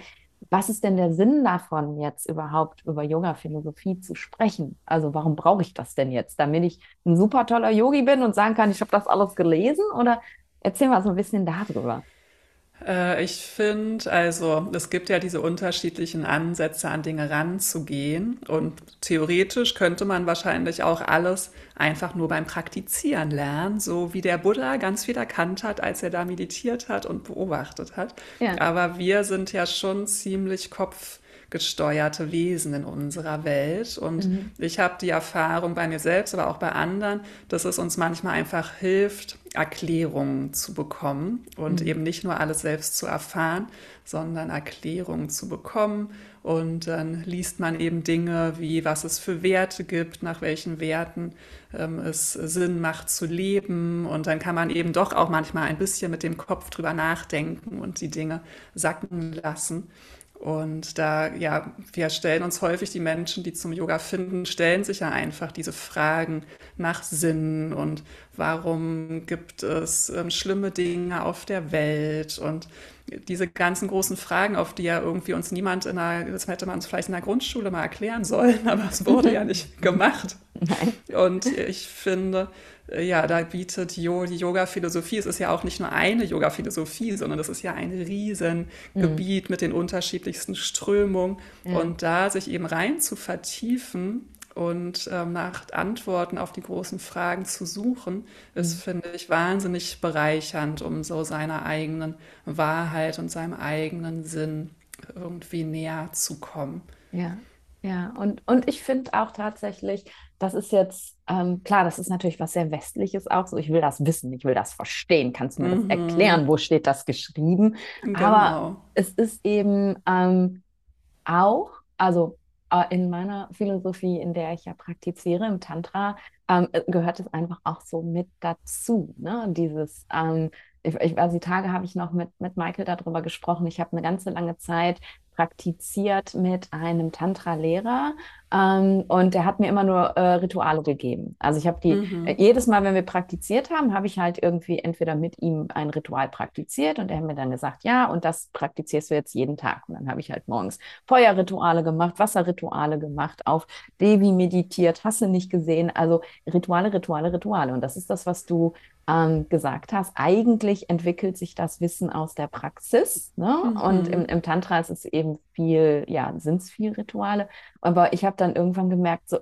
Was ist denn der Sinn davon, jetzt überhaupt über Yoga-Philosophie zu sprechen? Also warum brauche ich das denn jetzt? Damit ich ein super toller Yogi bin und sagen kann, ich habe das alles gelesen? Oder erzähl mal so ein bisschen darüber. Äh, ich finde, also es gibt ja diese unterschiedlichen Ansätze, an Dinge ranzugehen. Und theoretisch könnte man wahrscheinlich auch alles einfach nur beim Praktizieren lernen, so wie der Buddha ganz viel erkannt hat, als er da meditiert hat und beobachtet hat. Ja. Aber wir sind ja schon ziemlich kopfgesteuerte Wesen in unserer Welt. Und Mhm. ich habe die Erfahrung bei mir selbst, aber auch bei anderen, dass es uns manchmal einfach hilft, Erklärungen zu bekommen und Mhm. eben nicht nur alles selbst zu erfahren, sondern Erklärungen zu bekommen. Und dann liest man eben Dinge wie, was es für Werte gibt, nach welchen Werten ähm, es Sinn macht zu leben. Und dann kann man eben doch auch manchmal ein bisschen mit dem Kopf drüber nachdenken und die Dinge sacken lassen. Und da, ja, wir stellen uns häufig, die Menschen, die zum Yoga finden, stellen sich ja einfach diese Fragen nach Sinn und warum gibt es ähm, schlimme Dinge auf der Welt und diese ganzen großen Fragen, auf die ja irgendwie uns niemand in der, das hätte man uns vielleicht in der Grundschule mal erklären sollen, [laughs] aber es wurde ja nicht gemacht. Nein. Und ich finde, ja, da bietet Jo die Yoga-Philosophie, es ist ja auch nicht nur eine Yoga-Philosophie, sondern das ist ja ein Mhm. Riesengebiet mit den unterschiedlichsten Strömungen. Ja. Und da sich eben rein zu vertiefen und ähm, nach Antworten auf die großen Fragen zu suchen, ist, Mhm. finde ich, wahnsinnig bereichernd, um so seiner eigenen Wahrheit und seinem eigenen Sinn irgendwie näher zu kommen. Ja, ja, und, und ich finde auch tatsächlich, das ist jetzt, ähm, klar, das ist natürlich was sehr Westliches auch so. Ich will das wissen, ich will das verstehen. Kannst du mir das Mhm, erklären? Wo steht das geschrieben? Aber genau. es ist eben ähm, auch, also äh, in meiner Philosophie, in der ich ja praktiziere, im Tantra, ähm, äh, gehört es einfach auch so mit dazu, ne? Dieses, ähm, ich, ich, also die Tage habe ich noch mit, mit Michael darüber gesprochen. Ich habe eine ganze lange Zeit praktiziert mit einem Tantra-Lehrer Ähm, und der hat mir immer nur äh, Rituale gegeben. Also ich habe die, Mhm. äh, jedes Mal, wenn wir praktiziert haben, habe ich halt irgendwie entweder mit ihm ein Ritual praktiziert und er hat mir dann gesagt, ja, und das praktizierst du jetzt jeden Tag. Und dann habe ich halt morgens Feuerrituale gemacht, Wasserrituale gemacht, auf Devi meditiert, hast du nicht gesehen. Also Rituale, Rituale, Rituale. Und das ist das, was du ähm, gesagt hast, eigentlich entwickelt sich das Wissen aus der Praxis. Ne? Und im, Mhm. im Tantra ist es eben viel, ja, sind es viel Rituale. Aber ich habe dann irgendwann gemerkt, so,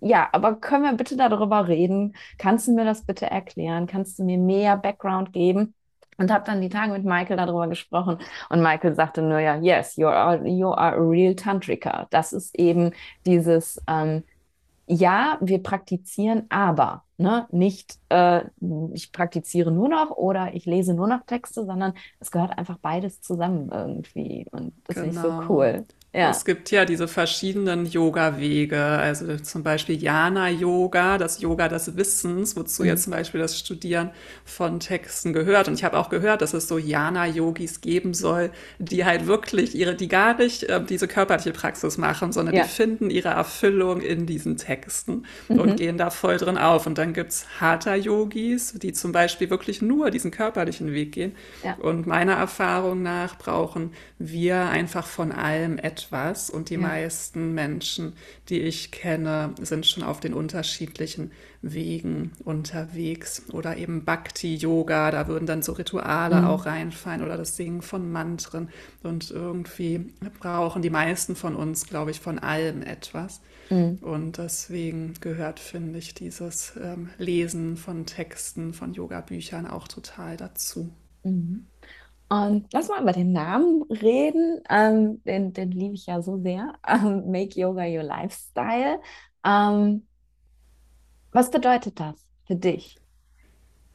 ja, aber können wir bitte darüber reden? Kannst du mir das bitte erklären? Kannst du mir mehr Background geben? Und habe dann die Tage mit Michael darüber gesprochen und Michael sagte nur ja, yes, you are, you are a real Tantrika. Das ist eben dieses, ähm, ja, wir praktizieren, aber ne, nicht, äh, ich praktiziere nur noch oder ich lese nur noch Texte, sondern es gehört einfach beides zusammen irgendwie. Und das finde ich so Genau. cool. Ja, Es gibt ja diese verschiedenen Yoga-Wege, also zum Beispiel Jnana-Yoga, das Yoga des Wissens, wozu Mhm. jetzt zum Beispiel das Studieren von Texten gehört. Und ich habe auch gehört, dass es so Jnana-Yogis geben soll, die halt wirklich ihre, die gar nicht äh, diese körperliche Praxis machen, sondern die ja, finden ihre Erfüllung in diesen Texten und mhm. gehen da voll drin auf. Und dann gibt's Hatha-Yogis, die zum Beispiel wirklich nur diesen körperlichen Weg gehen. Ja, Und meiner Erfahrung nach brauchen wir einfach von allem etwas. Und die ja, meisten Menschen, die ich kenne, sind schon auf den unterschiedlichen Wegen unterwegs. Oder eben Bhakti-Yoga, da würden dann so Rituale mhm. auch reinfallen oder das Singen von Mantren. Und irgendwie brauchen die meisten von uns, glaube ich, von allem etwas. Mhm. Und deswegen gehört, finde ich, dieses ähm, Lesen von Texten, von Yoga-Büchern auch total dazu. Mhm. Und lass mal über den Namen reden. Ähm, den, den liebe ich ja so sehr. [laughs] Ähm, Make Yoga Your Lifestyle. Ähm, was bedeutet das für dich?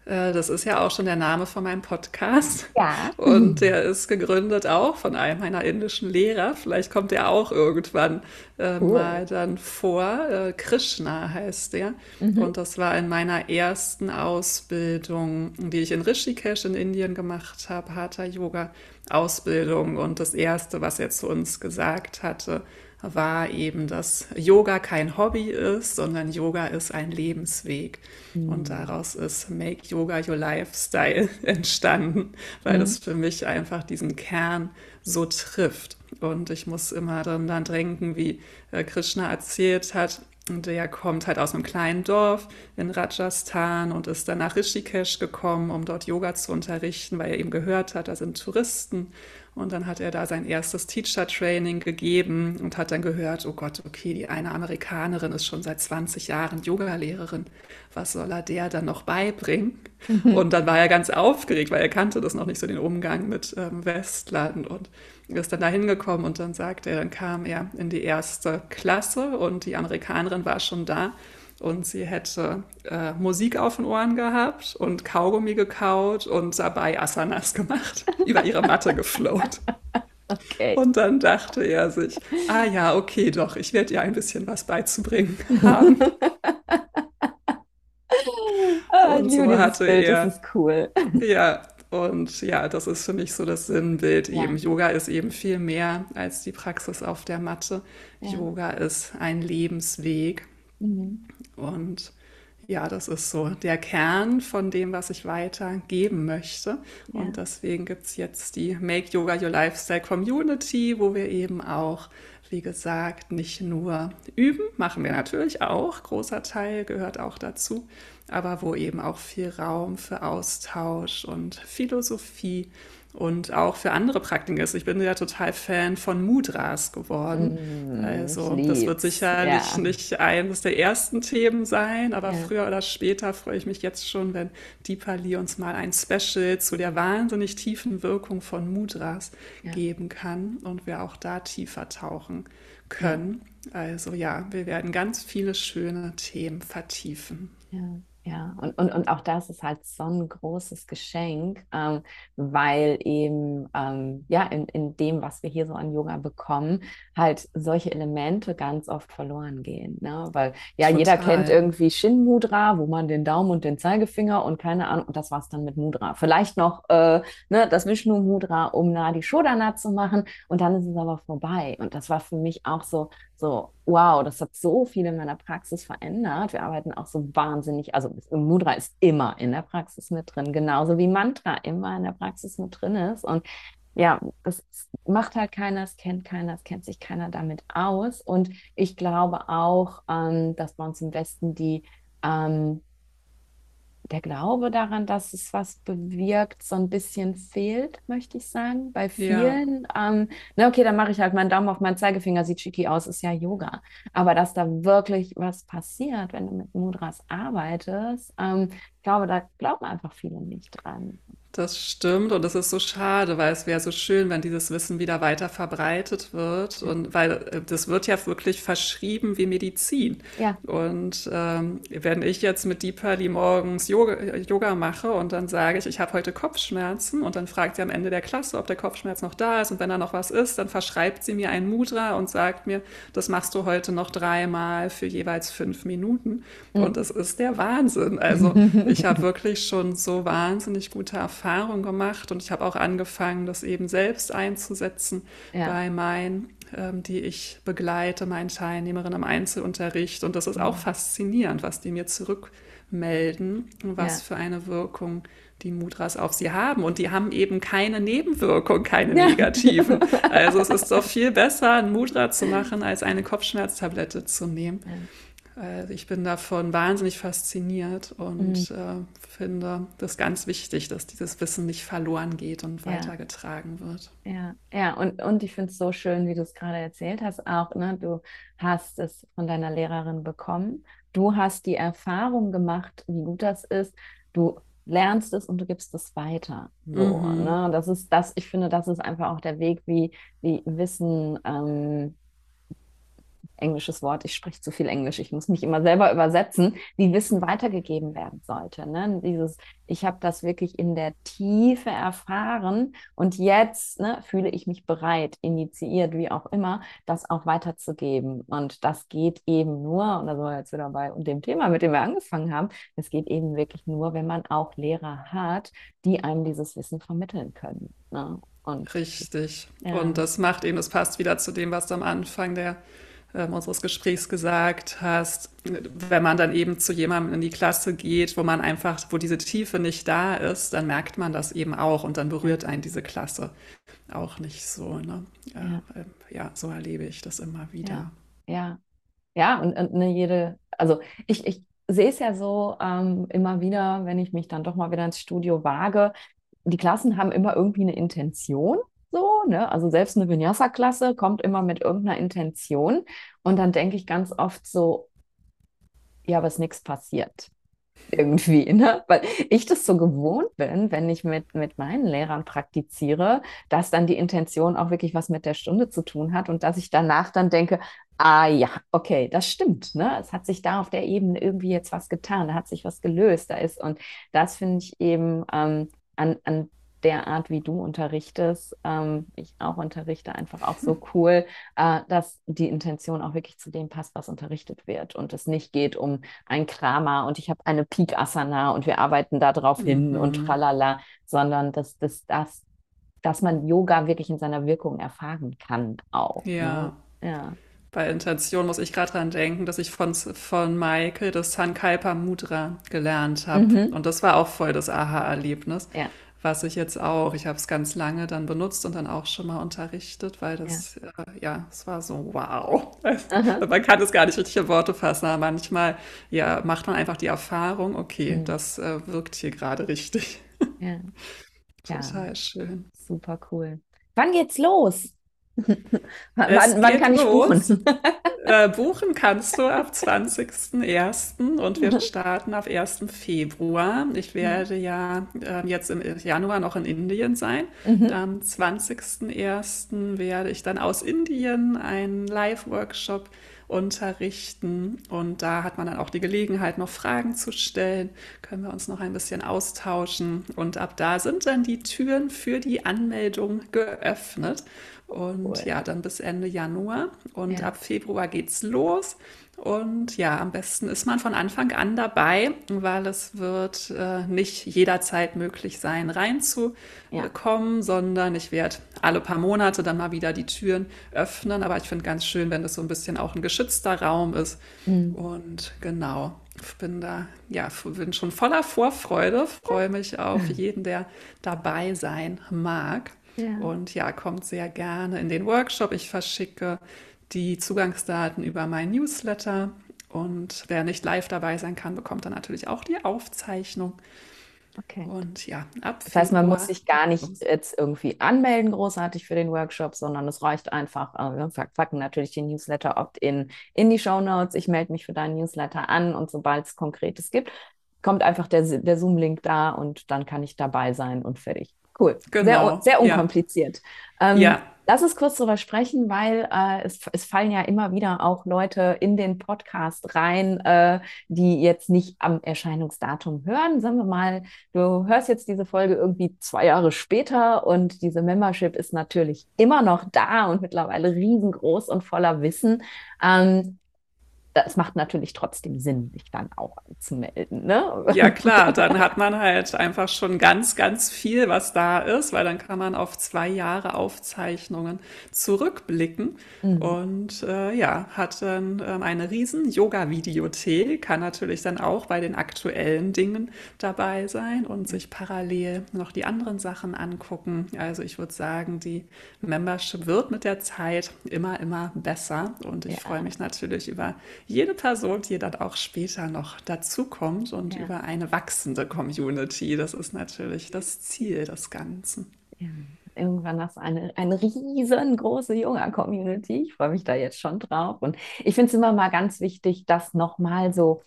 Äh, Das ist ja auch schon der Name von meinem Podcast. Ja. Und der ist gegründet auch von einem meiner indischen Lehrer. Vielleicht kommt der auch irgendwann äh, Cool. mal dann vor. Äh, Krishna heißt der. Mhm. Und das war in meiner ersten Ausbildung, die ich in Rishikesh in Indien gemacht habe, Hatha Yoga Ausbildung. Und das erste, was er zu uns gesagt hatte, war eben, dass Yoga kein Hobby ist, sondern Yoga ist ein Lebensweg. Und Mhm. daraus ist Make Yoga Your Lifestyle [laughs] entstanden, weil das Mhm. für mich einfach diesen Kern so trifft. Und ich muss immer dann, dann denken, wie äh, Krishna erzählt hat, der kommt halt aus einem kleinen Dorf in Rajasthan und ist dann nach Rishikesh gekommen, um dort Yoga zu unterrichten, weil er eben gehört hat, da sind Touristen. Und dann hat er da sein erstes Teacher-Training gegeben und hat dann gehört, oh Gott, okay, die eine Amerikanerin ist schon seit 20 Jahren Yogalehrerin. Was soll er der dann noch beibringen? Mhm. Und dann war er ganz aufgeregt, weil er kannte das noch nicht so, den Umgang mit ähm, Westlern und ist dann da hingekommen und dann sagte er, dann kam er in die erste Klasse und die Amerikanerin war schon da und sie hätte äh, Musik auf den Ohren gehabt und Kaugummi gekaut und dabei Asanas gemacht, [laughs] über ihre Matte geflowt. Okay. Und dann dachte er sich, ah ja, okay, doch, ich werde ihr ein bisschen was beizubringen [laughs] haben. Ah, Und so hatte Bild, das er ist cool. [laughs] Ja, und ja, das ist für mich so das Sinnbild eben. Ja, Yoga ist eben viel mehr als die Praxis auf der Matte. ja. Yoga ist ein Lebensweg Mhm. Und ja, das ist so der Kern von dem, was ich weitergeben möchte. Und Ja. deswegen gibt es jetzt die Make Yoga Your Lifestyle Community, wo wir eben auch, wie gesagt, nicht nur üben, machen wir natürlich auch, großer Teil gehört auch dazu, aber wo eben auch viel Raum für Austausch und Philosophie und auch für andere Praktiken ist. Ich bin ja total Fan von Mudras geworden. Mm, Also, das wird sicherlich Ja. nicht eines der ersten Themen sein, aber Ja. früher oder später freue ich mich jetzt schon, wenn Deepali uns mal ein Special zu der wahnsinnig tiefen Wirkung von Mudras Ja. geben kann und wir auch da tiefer tauchen können. Also ja, wir werden ganz viele schöne Themen vertiefen. Ja. Ja, und, und, und auch das ist halt so ein großes Geschenk, ähm, weil eben ähm, ja in, in dem, was wir hier so an Yoga bekommen, halt solche Elemente ganz oft verloren gehen. Ne? Weil ja, Total. jeder kennt irgendwie Shin Mudra, wo man den Daumen und den Zeigefinger und keine Ahnung, und das war's dann mit Mudra. Vielleicht noch äh, ne, das Vishnu Mudra, um Nadi Shodhana zu machen, und dann ist es aber vorbei. Und das war für mich auch so so, wow, das hat so viel in meiner Praxis verändert. Wir arbeiten auch so wahnsinnig, also Mudra ist immer in der Praxis mit drin, genauso wie Mantra immer in der Praxis mit drin ist. Und ja, das macht halt keiner, es kennt keiner, es kennt sich keiner damit aus. Und ich glaube auch, ähm, dass bei uns im Westen die ähm, der Glaube daran, dass es was bewirkt, so ein bisschen fehlt, möchte ich sagen. Bei Ja. vielen, ähm, na okay, dann mache ich halt meinen Daumen auf meinen Zeigefinger, sieht schicki aus, ist ja Yoga. Aber dass da wirklich was passiert, wenn du mit Mudras arbeitest, ähm, glaube, da glauben einfach viele nicht dran. Das stimmt und das ist so schade, weil es wäre so schön, wenn dieses Wissen wieder weiter verbreitet wird und weil äh, das wird ja wirklich verschrieben wie Medizin. Ja, Und ähm, wenn ich jetzt mit Deepali morgens Yoga, Yoga mache und dann sage ich, ich habe heute Kopfschmerzen und dann fragt sie am Ende der Klasse, ob der Kopfschmerz noch da ist und wenn da noch was ist, dann verschreibt sie mir ein Mudra und sagt mir, das machst du heute noch dreimal für jeweils fünf Minuten und das ist der Wahnsinn. Also ich [laughs] habe wirklich schon so wahnsinnig gute Erfahrungen gemacht und ich habe auch angefangen, das eben selbst einzusetzen ja, bei meinen, ähm, die ich begleite, meinen Teilnehmerinnen im Einzelunterricht. Und das ist auch faszinierend, was die mir zurückmelden, was ja. für eine Wirkung die Mudras auf sie haben. Und die haben eben keine Nebenwirkung, keine Ja. negativen. [laughs] Also es ist doch viel besser, ein Mudra zu machen, als eine Kopfschmerztablette zu nehmen. Also ich bin davon wahnsinnig fasziniert Mhm. und äh, finde das ganz wichtig, dass dieses Wissen nicht verloren geht und Ja. weitergetragen wird. Ja, ja, und, und ich finde es so schön, wie du es gerade erzählt hast, auch, ne, du hast es von deiner Lehrerin bekommen. Du hast die Erfahrung gemacht, wie gut das ist. Du lernst es und du gibst es weiter. So, Mhm. ne? Das ist das, ich finde, das ist einfach auch der Weg, wie, wie Wissen ähm, englisches Wort, ich spreche zu viel Englisch, ich muss mich immer selber übersetzen, wie Wissen weitergegeben werden sollte. Ne? Dieses, ich habe das wirklich in der Tiefe erfahren und jetzt ne, fühle ich mich bereit, initiiert, wie auch immer, das auch weiterzugeben. Und das geht eben nur, und da sind wir jetzt wieder bei dem Thema, mit dem wir angefangen haben, es geht eben wirklich nur, wenn man auch Lehrer hat, die einem dieses Wissen vermitteln können. Ne? Und Richtig. Und ja, das macht eben, das passt wieder zu dem, was du am Anfang der, ähm, unseres Gesprächs gesagt hast. Wenn man dann eben zu jemandem in die Klasse geht, wo man einfach, wo diese Tiefe nicht da ist, dann merkt man das eben auch und dann berührt einen diese Klasse auch nicht so. Ne? Ja, ja, ähm, ja, so erlebe ich das immer ja, wieder. ja. Ja, und, und ne, jede, also ich, ich sehe es ja so ähm, immer wieder, wenn ich mich dann doch mal wieder ins Studio wage. Die Klassen haben immer irgendwie eine Intention, so, ne? Also selbst eine Vinyasa-Klasse kommt immer mit irgendeiner Intention. Und dann denke ich ganz oft so, ja, aber ist nichts passiert. Irgendwie, [laughs] ne? Weil ich das so gewohnt bin, wenn ich mit, mit meinen Lehrern praktiziere, dass dann die Intention auch wirklich was mit der Stunde zu tun hat und dass ich danach dann denke, ah ja, okay, das stimmt, ne? Es hat sich da auf der Ebene irgendwie jetzt was getan, da hat sich was gelöst, da ist und das finde ich eben ähm, an, an der Art, wie du unterrichtest, ähm, ich auch unterrichte, einfach auch so cool, äh, dass die Intention auch wirklich zu dem passt, was unterrichtet wird und es nicht geht um ein Krama und ich habe eine Peak Asana und wir arbeiten da drauf hin und Mhm. tralala, sondern dass, dass, dass, dass man Yoga wirklich in seiner Wirkung erfahren kann auch. Ne? Ja. Ja. Bei Intention muss ich gerade dran denken, dass ich von, von Michael das Sankalpa Mudra gelernt habe. Mhm. Und das war auch voll das Aha-Erlebnis, Ja, was ich jetzt auch, ich habe es ganz lange dann benutzt und dann auch schon mal unterrichtet, weil ja. das, äh, ja, es war so, wow. Aha. [laughs] Man kann es gar nicht richtig in Worte fassen, aber manchmal, ja, macht man einfach die Erfahrung, okay, Mhm. das äh, wirkt hier gerade richtig. Ja, [laughs] ja, Total schön. super cool. Wann geht's los? [laughs] Wann, wann kann ich buchen? [laughs] Äh, buchen kannst du ab 20.01. und wir starten ab 1. Februar. Ich werde ja äh, jetzt im Januar noch in Indien sein. Mhm. Am 20.01. werde ich dann aus Indien einen Live-Workshop unterrichten. Und da hat man dann auch die Gelegenheit, noch Fragen zu stellen. Können wir uns noch ein bisschen austauschen. Und ab da sind dann die Türen für die Anmeldung geöffnet. Und cool. ja, dann bis Ende Januar. Und ja. ab Februar geht's los. Und ja, am besten ist man von Anfang an dabei, weil es wird äh, nicht jederzeit möglich sein, reinzukommen, ja. sondern ich werde alle paar Monate dann mal wieder die Türen öffnen. Aber ich finde ganz schön, wenn das so ein bisschen auch ein geschützter Raum ist. Mhm. Und genau, ich bin da, ja, bin schon voller Vorfreude, freue mich auf [laughs] jeden, der dabei sein mag. Ja. Und ja, kommt sehr gerne in den Workshop. Ich verschicke die Zugangsdaten über mein Newsletter. Und wer nicht live dabei sein kann, bekommt dann natürlich auch die Aufzeichnung. Okay. Und ja, ab Das heißt, man muss sich gar nicht jetzt irgendwie anmelden, großartig für den Workshop, sondern es reicht einfach, wir packen natürlich den Newsletter Opt-in in die Show Notes. Ich melde mich für deinen Newsletter an und sobald es Konkretes gibt, kommt einfach der, der Zoom-Link da und dann kann ich dabei sein und fertig. Cool. Genau. Sehr, sehr unkompliziert. Ja. Ähm, ja. Lass uns kurz darüber sprechen, weil äh, es, es, fallen ja immer wieder auch Leute in den Podcast rein, äh, die jetzt nicht am Erscheinungsdatum hören. Sagen wir mal, du hörst jetzt diese Folge irgendwie zwei Jahre später und diese Membership ist natürlich immer noch da und mittlerweile riesengroß und voller Wissen. Ähm, es macht natürlich trotzdem Sinn, sich dann auch anzumelden. Ne? Ja, klar, [laughs] dann hat man halt einfach schon ganz, ganz viel, was da ist, weil dann kann man auf zwei Jahre Aufzeichnungen zurückblicken mhm. und äh, ja, hat dann ähm, eine riesen Yoga-Videothek, kann natürlich dann auch bei den aktuellen Dingen dabei sein und sich parallel noch die anderen Sachen angucken. Also ich würde sagen, die Membership wird mit der Zeit immer, immer besser und ich ja. freue mich natürlich über jede Person, die dann auch später noch dazukommt und ja. über eine wachsende Community. Das ist natürlich das Ziel des Ganzen. Ja. Irgendwann hast du eine, eine riesengroße Yoga-Community. Ich freue mich da jetzt schon drauf. Und ich finde es immer mal ganz wichtig, das nochmal so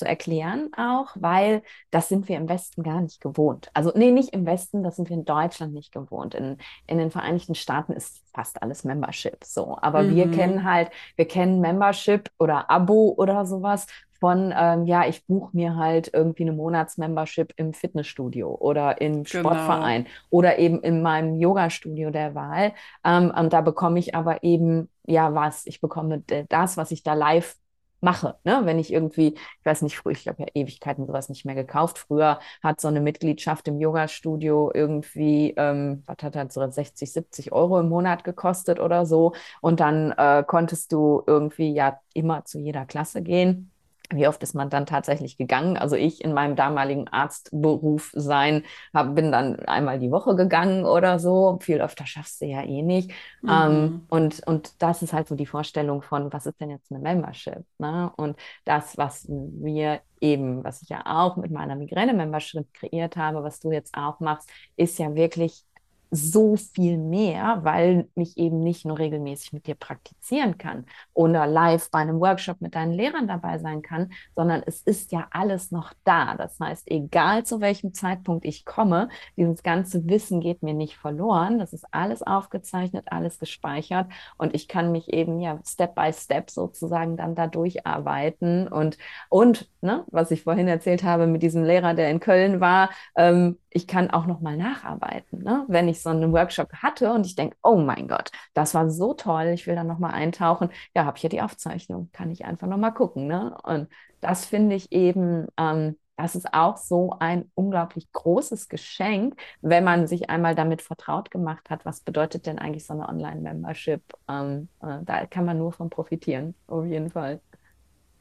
zu erklären auch, weil das sind wir im Westen gar nicht gewohnt. Also nee, nicht im Westen, das sind wir in Deutschland nicht gewohnt. In, in den Vereinigten Staaten ist fast alles Membership so. Aber mhm. wir kennen halt, wir kennen Membership oder Abo oder sowas von, ähm, ja, ich buche mir halt irgendwie eine Monatsmembership im Fitnessstudio oder im genau. Sportverein oder eben in meinem Yoga-Studio der Wahl. Ähm, und da bekomme ich aber eben, ja, was? Ich bekomme das, was ich da live mache. Ne? Wenn ich irgendwie, ich weiß nicht, früher, ich habe ja Ewigkeiten sowas nicht mehr gekauft. Früher hat so eine Mitgliedschaft im Yoga-Studio irgendwie, ähm, was hat das, so 60, 70 Euro im Monat gekostet oder so. Und dann äh, konntest du irgendwie ja immer zu jeder Klasse gehen. Wie oft ist man dann tatsächlich gegangen? Also ich in meinem damaligen Arztberuf sein, hab, bin dann einmal die Woche gegangen oder so. Viel öfter schaffst du ja eh nicht. Mhm. Ähm, und, und das ist halt so die Vorstellung von, was ist denn jetzt eine Membership? Ne? Und das, was wir eben, was ich ja auch mit meiner Migräne-Membership kreiert habe, was du jetzt auch machst, ist ja wirklich so viel mehr, weil mich eben nicht nur regelmäßig mit dir praktizieren kann oder live bei einem Workshop mit deinen Lehrern dabei sein kann, sondern es ist ja alles noch da. Das heißt, egal zu welchem Zeitpunkt ich komme, dieses ganze Wissen geht mir nicht verloren. Das ist alles aufgezeichnet, alles gespeichert und ich kann mich eben ja Step by Step sozusagen dann da durcharbeiten und und ne, was ich vorhin erzählt habe mit diesem Lehrer, der in Köln war, ähm, ich kann auch noch mal nacharbeiten, ne? wenn ich so einen Workshop hatte und ich denke, oh mein Gott, das war so toll, ich will da noch mal eintauchen. Ja, habe ich ja die Aufzeichnung, kann ich einfach noch mal gucken. Ne? Und das finde ich eben, ähm, das ist auch so ein unglaublich großes Geschenk, wenn man sich einmal damit vertraut gemacht hat, was bedeutet denn eigentlich so eine Online-Membership. Ähm, äh, da kann man nur von profitieren, auf jeden Fall.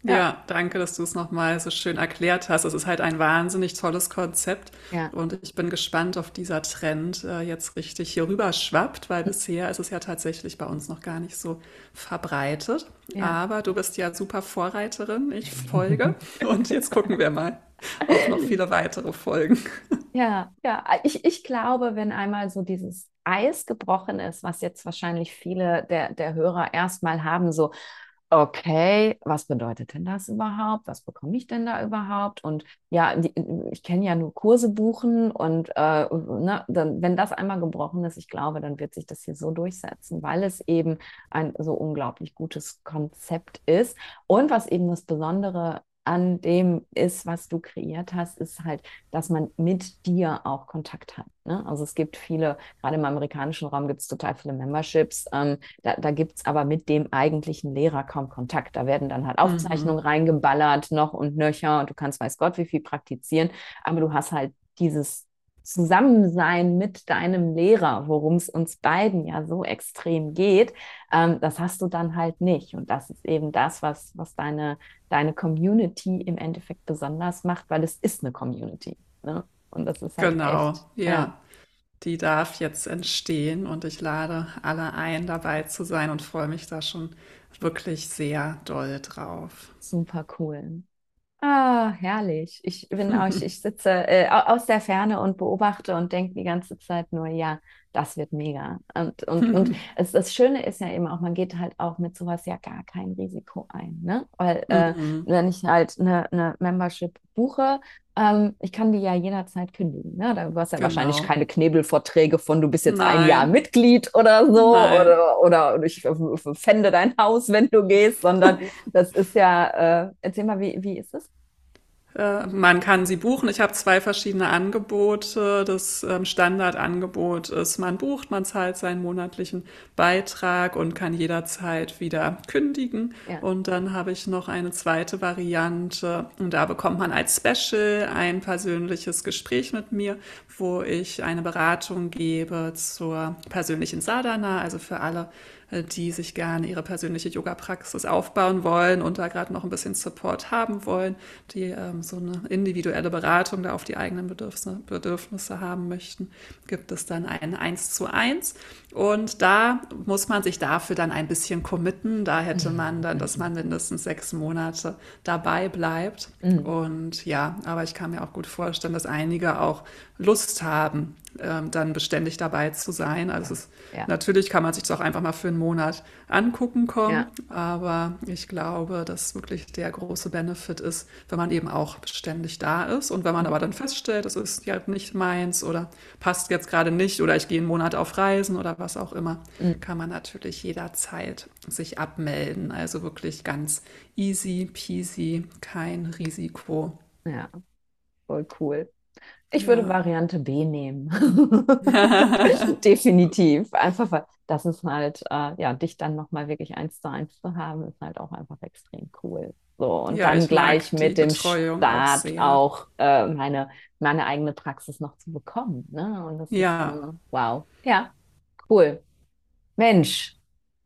Ja. ja, danke, dass du es nochmal so schön erklärt hast. Es ist halt ein wahnsinnig tolles Konzept ja. und ich bin gespannt, ob dieser Trend äh, jetzt richtig hier rüber schwappt, weil bisher ist es ja tatsächlich bei uns noch gar nicht so verbreitet. Ja. Aber du bist ja super Vorreiterin, ich folge [laughs] und jetzt gucken wir mal auf noch viele weitere Folgen. Ja, ja, ich, ich glaube, wenn einmal so dieses Eis gebrochen ist, was jetzt wahrscheinlich viele der, der Hörer erstmal haben, so, okay, was bedeutet denn das überhaupt? Was bekomme ich denn da überhaupt? Und ja, die, ich kenne ja nur Kurse buchen und äh, ne, dann, wenn das einmal gebrochen ist, ich glaube, dann wird sich das hier so durchsetzen, weil es eben ein so unglaublich gutes Konzept ist. Und was eben das Besondere an dem ist, was du kreiert hast, ist halt, dass man mit dir auch Kontakt hat. Ne? Also es gibt viele, gerade im amerikanischen Raum gibt es total viele Memberships. Ähm, da da gibt es aber mit dem eigentlichen Lehrer kaum Kontakt. Da werden dann halt mhm. Aufzeichnungen mhm. reingeballert, noch und nöcher, und du kannst weiß Gott wie viel praktizieren, aber du hast halt dieses Zusammensein mit deinem Lehrer, worum es uns beiden ja so extrem geht, ähm, das hast du dann halt nicht. Und das ist eben das, was, was deine, deine Community im Endeffekt besonders macht, weil es ist eine Community. Ne? Und das ist halt genau, echt, ja. ja. Die darf jetzt entstehen und ich lade alle ein, dabei zu sein und freue mich da schon wirklich sehr doll drauf. Super cool. Ah, herrlich. Ich bin auch, ich, [laughs] ich sitze äh, aus der Ferne und beobachte und denke die ganze Zeit nur, ja, das wird mega. Und, und, und [laughs] es, das Schöne ist ja eben auch, man geht halt auch mit sowas ja gar kein Risiko ein. Ne? Weil äh, wenn ich halt eine, eine Membership buche, ähm, ich kann die ja jederzeit kündigen. Ne? Da, du hast ja genau. wahrscheinlich keine Knebelvorträge von, du bist jetzt Nein. ein Jahr Mitglied oder so oder, oder ich fände dein Haus, wenn du gehst, sondern [laughs] das ist ja, äh, erzähl mal, wie, wie ist es? Äh, man kann sie buchen. Ich habe zwei verschiedene Angebote. Das ähm, Standardangebot ist, man bucht, man zahlt seinen monatlichen Beitrag und kann jederzeit wieder kündigen. Ja. Und dann habe ich noch eine zweite Variante und da bekommt man als Special ein persönliches Gespräch mit mir, wo ich eine Beratung gebe zur persönlichen Sadhana, also für alle die sich gerne ihre persönliche Yoga-Praxis aufbauen wollen und da gerade noch ein bisschen Support haben wollen, die ähm, so eine individuelle Beratung da auf die eigenen Bedürfnisse, Bedürfnisse haben möchten, gibt es dann ein 1 zu 1. Und da muss man sich dafür dann ein bisschen committen. Da hätte mhm. man dann, dass man mindestens sechs Monate dabei bleibt. Mhm. Und ja, aber ich kann mir auch gut vorstellen, dass einige auch Lust haben, ähm, dann beständig dabei zu sein. Also ist, ja. natürlich kann man sich das auch einfach mal für einen Monat angucken kommen, ja. aber ich glaube, dass wirklich der große Benefit ist, wenn man eben auch beständig da ist und wenn man aber dann feststellt, das ist ja nicht meins oder passt jetzt gerade nicht oder ich gehe einen Monat auf Reisen oder was auch immer, mhm. kann man natürlich jederzeit sich abmelden. Also wirklich ganz easy peasy, kein Risiko. Ja, voll cool. Ich würde Variante B nehmen. [laughs] [laughs] Definitiv. Einfach weil das ist halt, äh, ja, dich dann nochmal wirklich eins zu eins zu haben, ist halt auch einfach extrem cool. So, und ja, dann gleich mit dem Betreuung Start auch, auch äh, meine, meine eigene Praxis noch zu bekommen. Ne? Und das ja. Ist, äh, wow. Ja, cool. Mensch,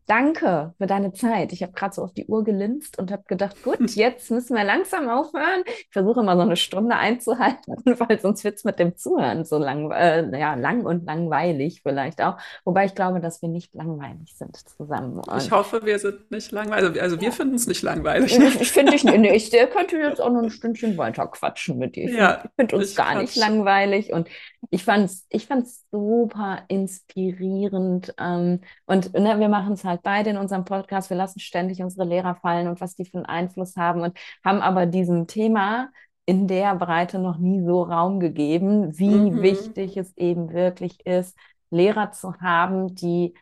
Danke für deine Zeit. Ich habe gerade so auf die Uhr gelinst und habe gedacht, gut, [laughs] jetzt müssen wir langsam aufhören. Ich versuche immer so eine Stunde einzuhalten, [laughs] weil sonst wird es mit dem Zuhören so lang, äh, ja, lang und langweilig vielleicht auch. Wobei ich glaube, dass wir nicht langweilig sind zusammen. Und ich hoffe, wir sind nicht langweilig. Also wir ja. finden es nicht langweilig. Ich, ich finde ich, [laughs] nee, ich könnte jetzt auch noch ein Stündchen weiter quatschen mit dir. Ich ja, finde find uns gar quatsch. nicht langweilig und ich fand es ich fand's super inspirierend. Ähm, und ne, wir machen es halt beide in unserem Podcast. Wir lassen ständig unsere Lehrer fallen und was die für einen Einfluss haben und haben aber diesem Thema in der Breite noch nie so Raum gegeben, wie mhm. wichtig es eben wirklich ist, Lehrer zu haben, die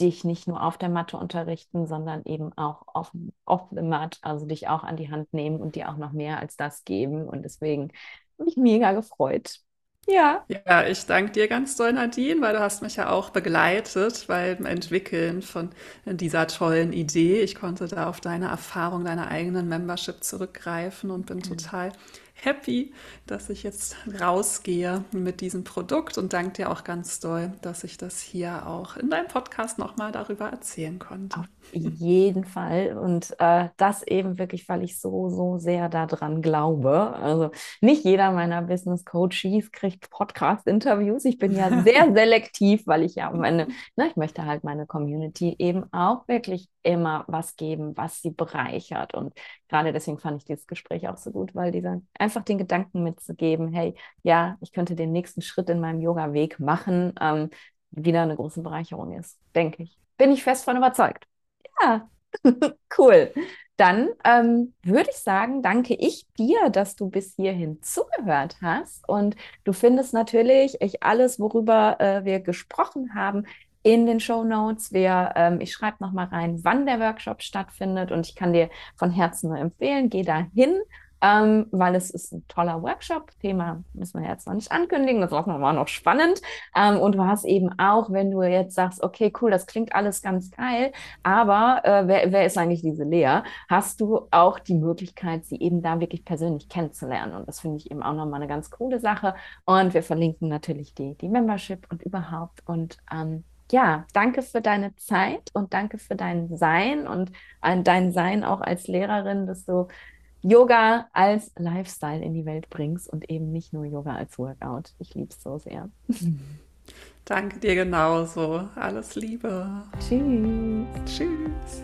dich nicht nur auf der Matte unterrichten, sondern eben auch auf, auf der Matte, also dich auch an die Hand nehmen und dir auch noch mehr als das geben. Und deswegen habe ich mega gefreut. Ja. Ja, ich danke dir ganz doll, Nadine, weil du hast mich ja auch begleitet beim Entwickeln von dieser tollen Idee. Ich konnte da auf deine Erfahrung, deine eigenen Membership zurückgreifen und bin mhm. total happy, dass ich jetzt rausgehe mit diesem Produkt und danke dir auch ganz doll, dass ich das hier auch in deinem Podcast nochmal darüber erzählen konnte. Auf jeden Fall und äh, das eben wirklich, weil ich so, so sehr daran glaube. Also nicht jeder meiner Business Coaches kriegt Podcast-Interviews. Ich bin ja sehr [laughs] selektiv, weil ich ja meine, ne, ich möchte halt meine Community eben auch wirklich immer was geben, was sie bereichert. Und gerade deswegen fand ich dieses Gespräch auch so gut, weil dieser einfach den Gedanken mitzugeben, hey, ja, ich könnte den nächsten Schritt in meinem Yoga-Weg machen, ähm, wieder eine große Bereicherung ist, denke ich. Bin ich fest von überzeugt. Ja, [laughs] Cool. Dann ähm, würde ich sagen, danke ich dir, dass du bis hierhin zugehört hast. Und du findest natürlich ich, alles, worüber äh, wir gesprochen haben, in den Show Notes. Ähm, ich schreibe nochmal rein, wann der Workshop stattfindet. Und ich kann dir von Herzen nur empfehlen, geh da hin ähm, weil es ist ein toller Workshop. Thema müssen wir jetzt noch nicht ankündigen, das war mal noch spannend. Ähm, und du hast eben auch, wenn du jetzt sagst, okay, cool, das klingt alles ganz geil, aber äh, wer, wer ist eigentlich diese Lea? Hast du auch die Möglichkeit, sie eben da wirklich persönlich kennenzulernen. Und das finde ich eben auch nochmal eine ganz coole Sache. Und wir verlinken natürlich die, die Membership und überhaupt. Und ähm, ja, danke für deine Zeit und danke für dein Sein und dein Sein auch als Lehrerin, dass du Yoga als Lifestyle in die Welt bringst und eben nicht nur Yoga als Workout. Ich liebe es so sehr. [laughs] Danke dir genauso. Alles Liebe. Tschüss. Tschüss.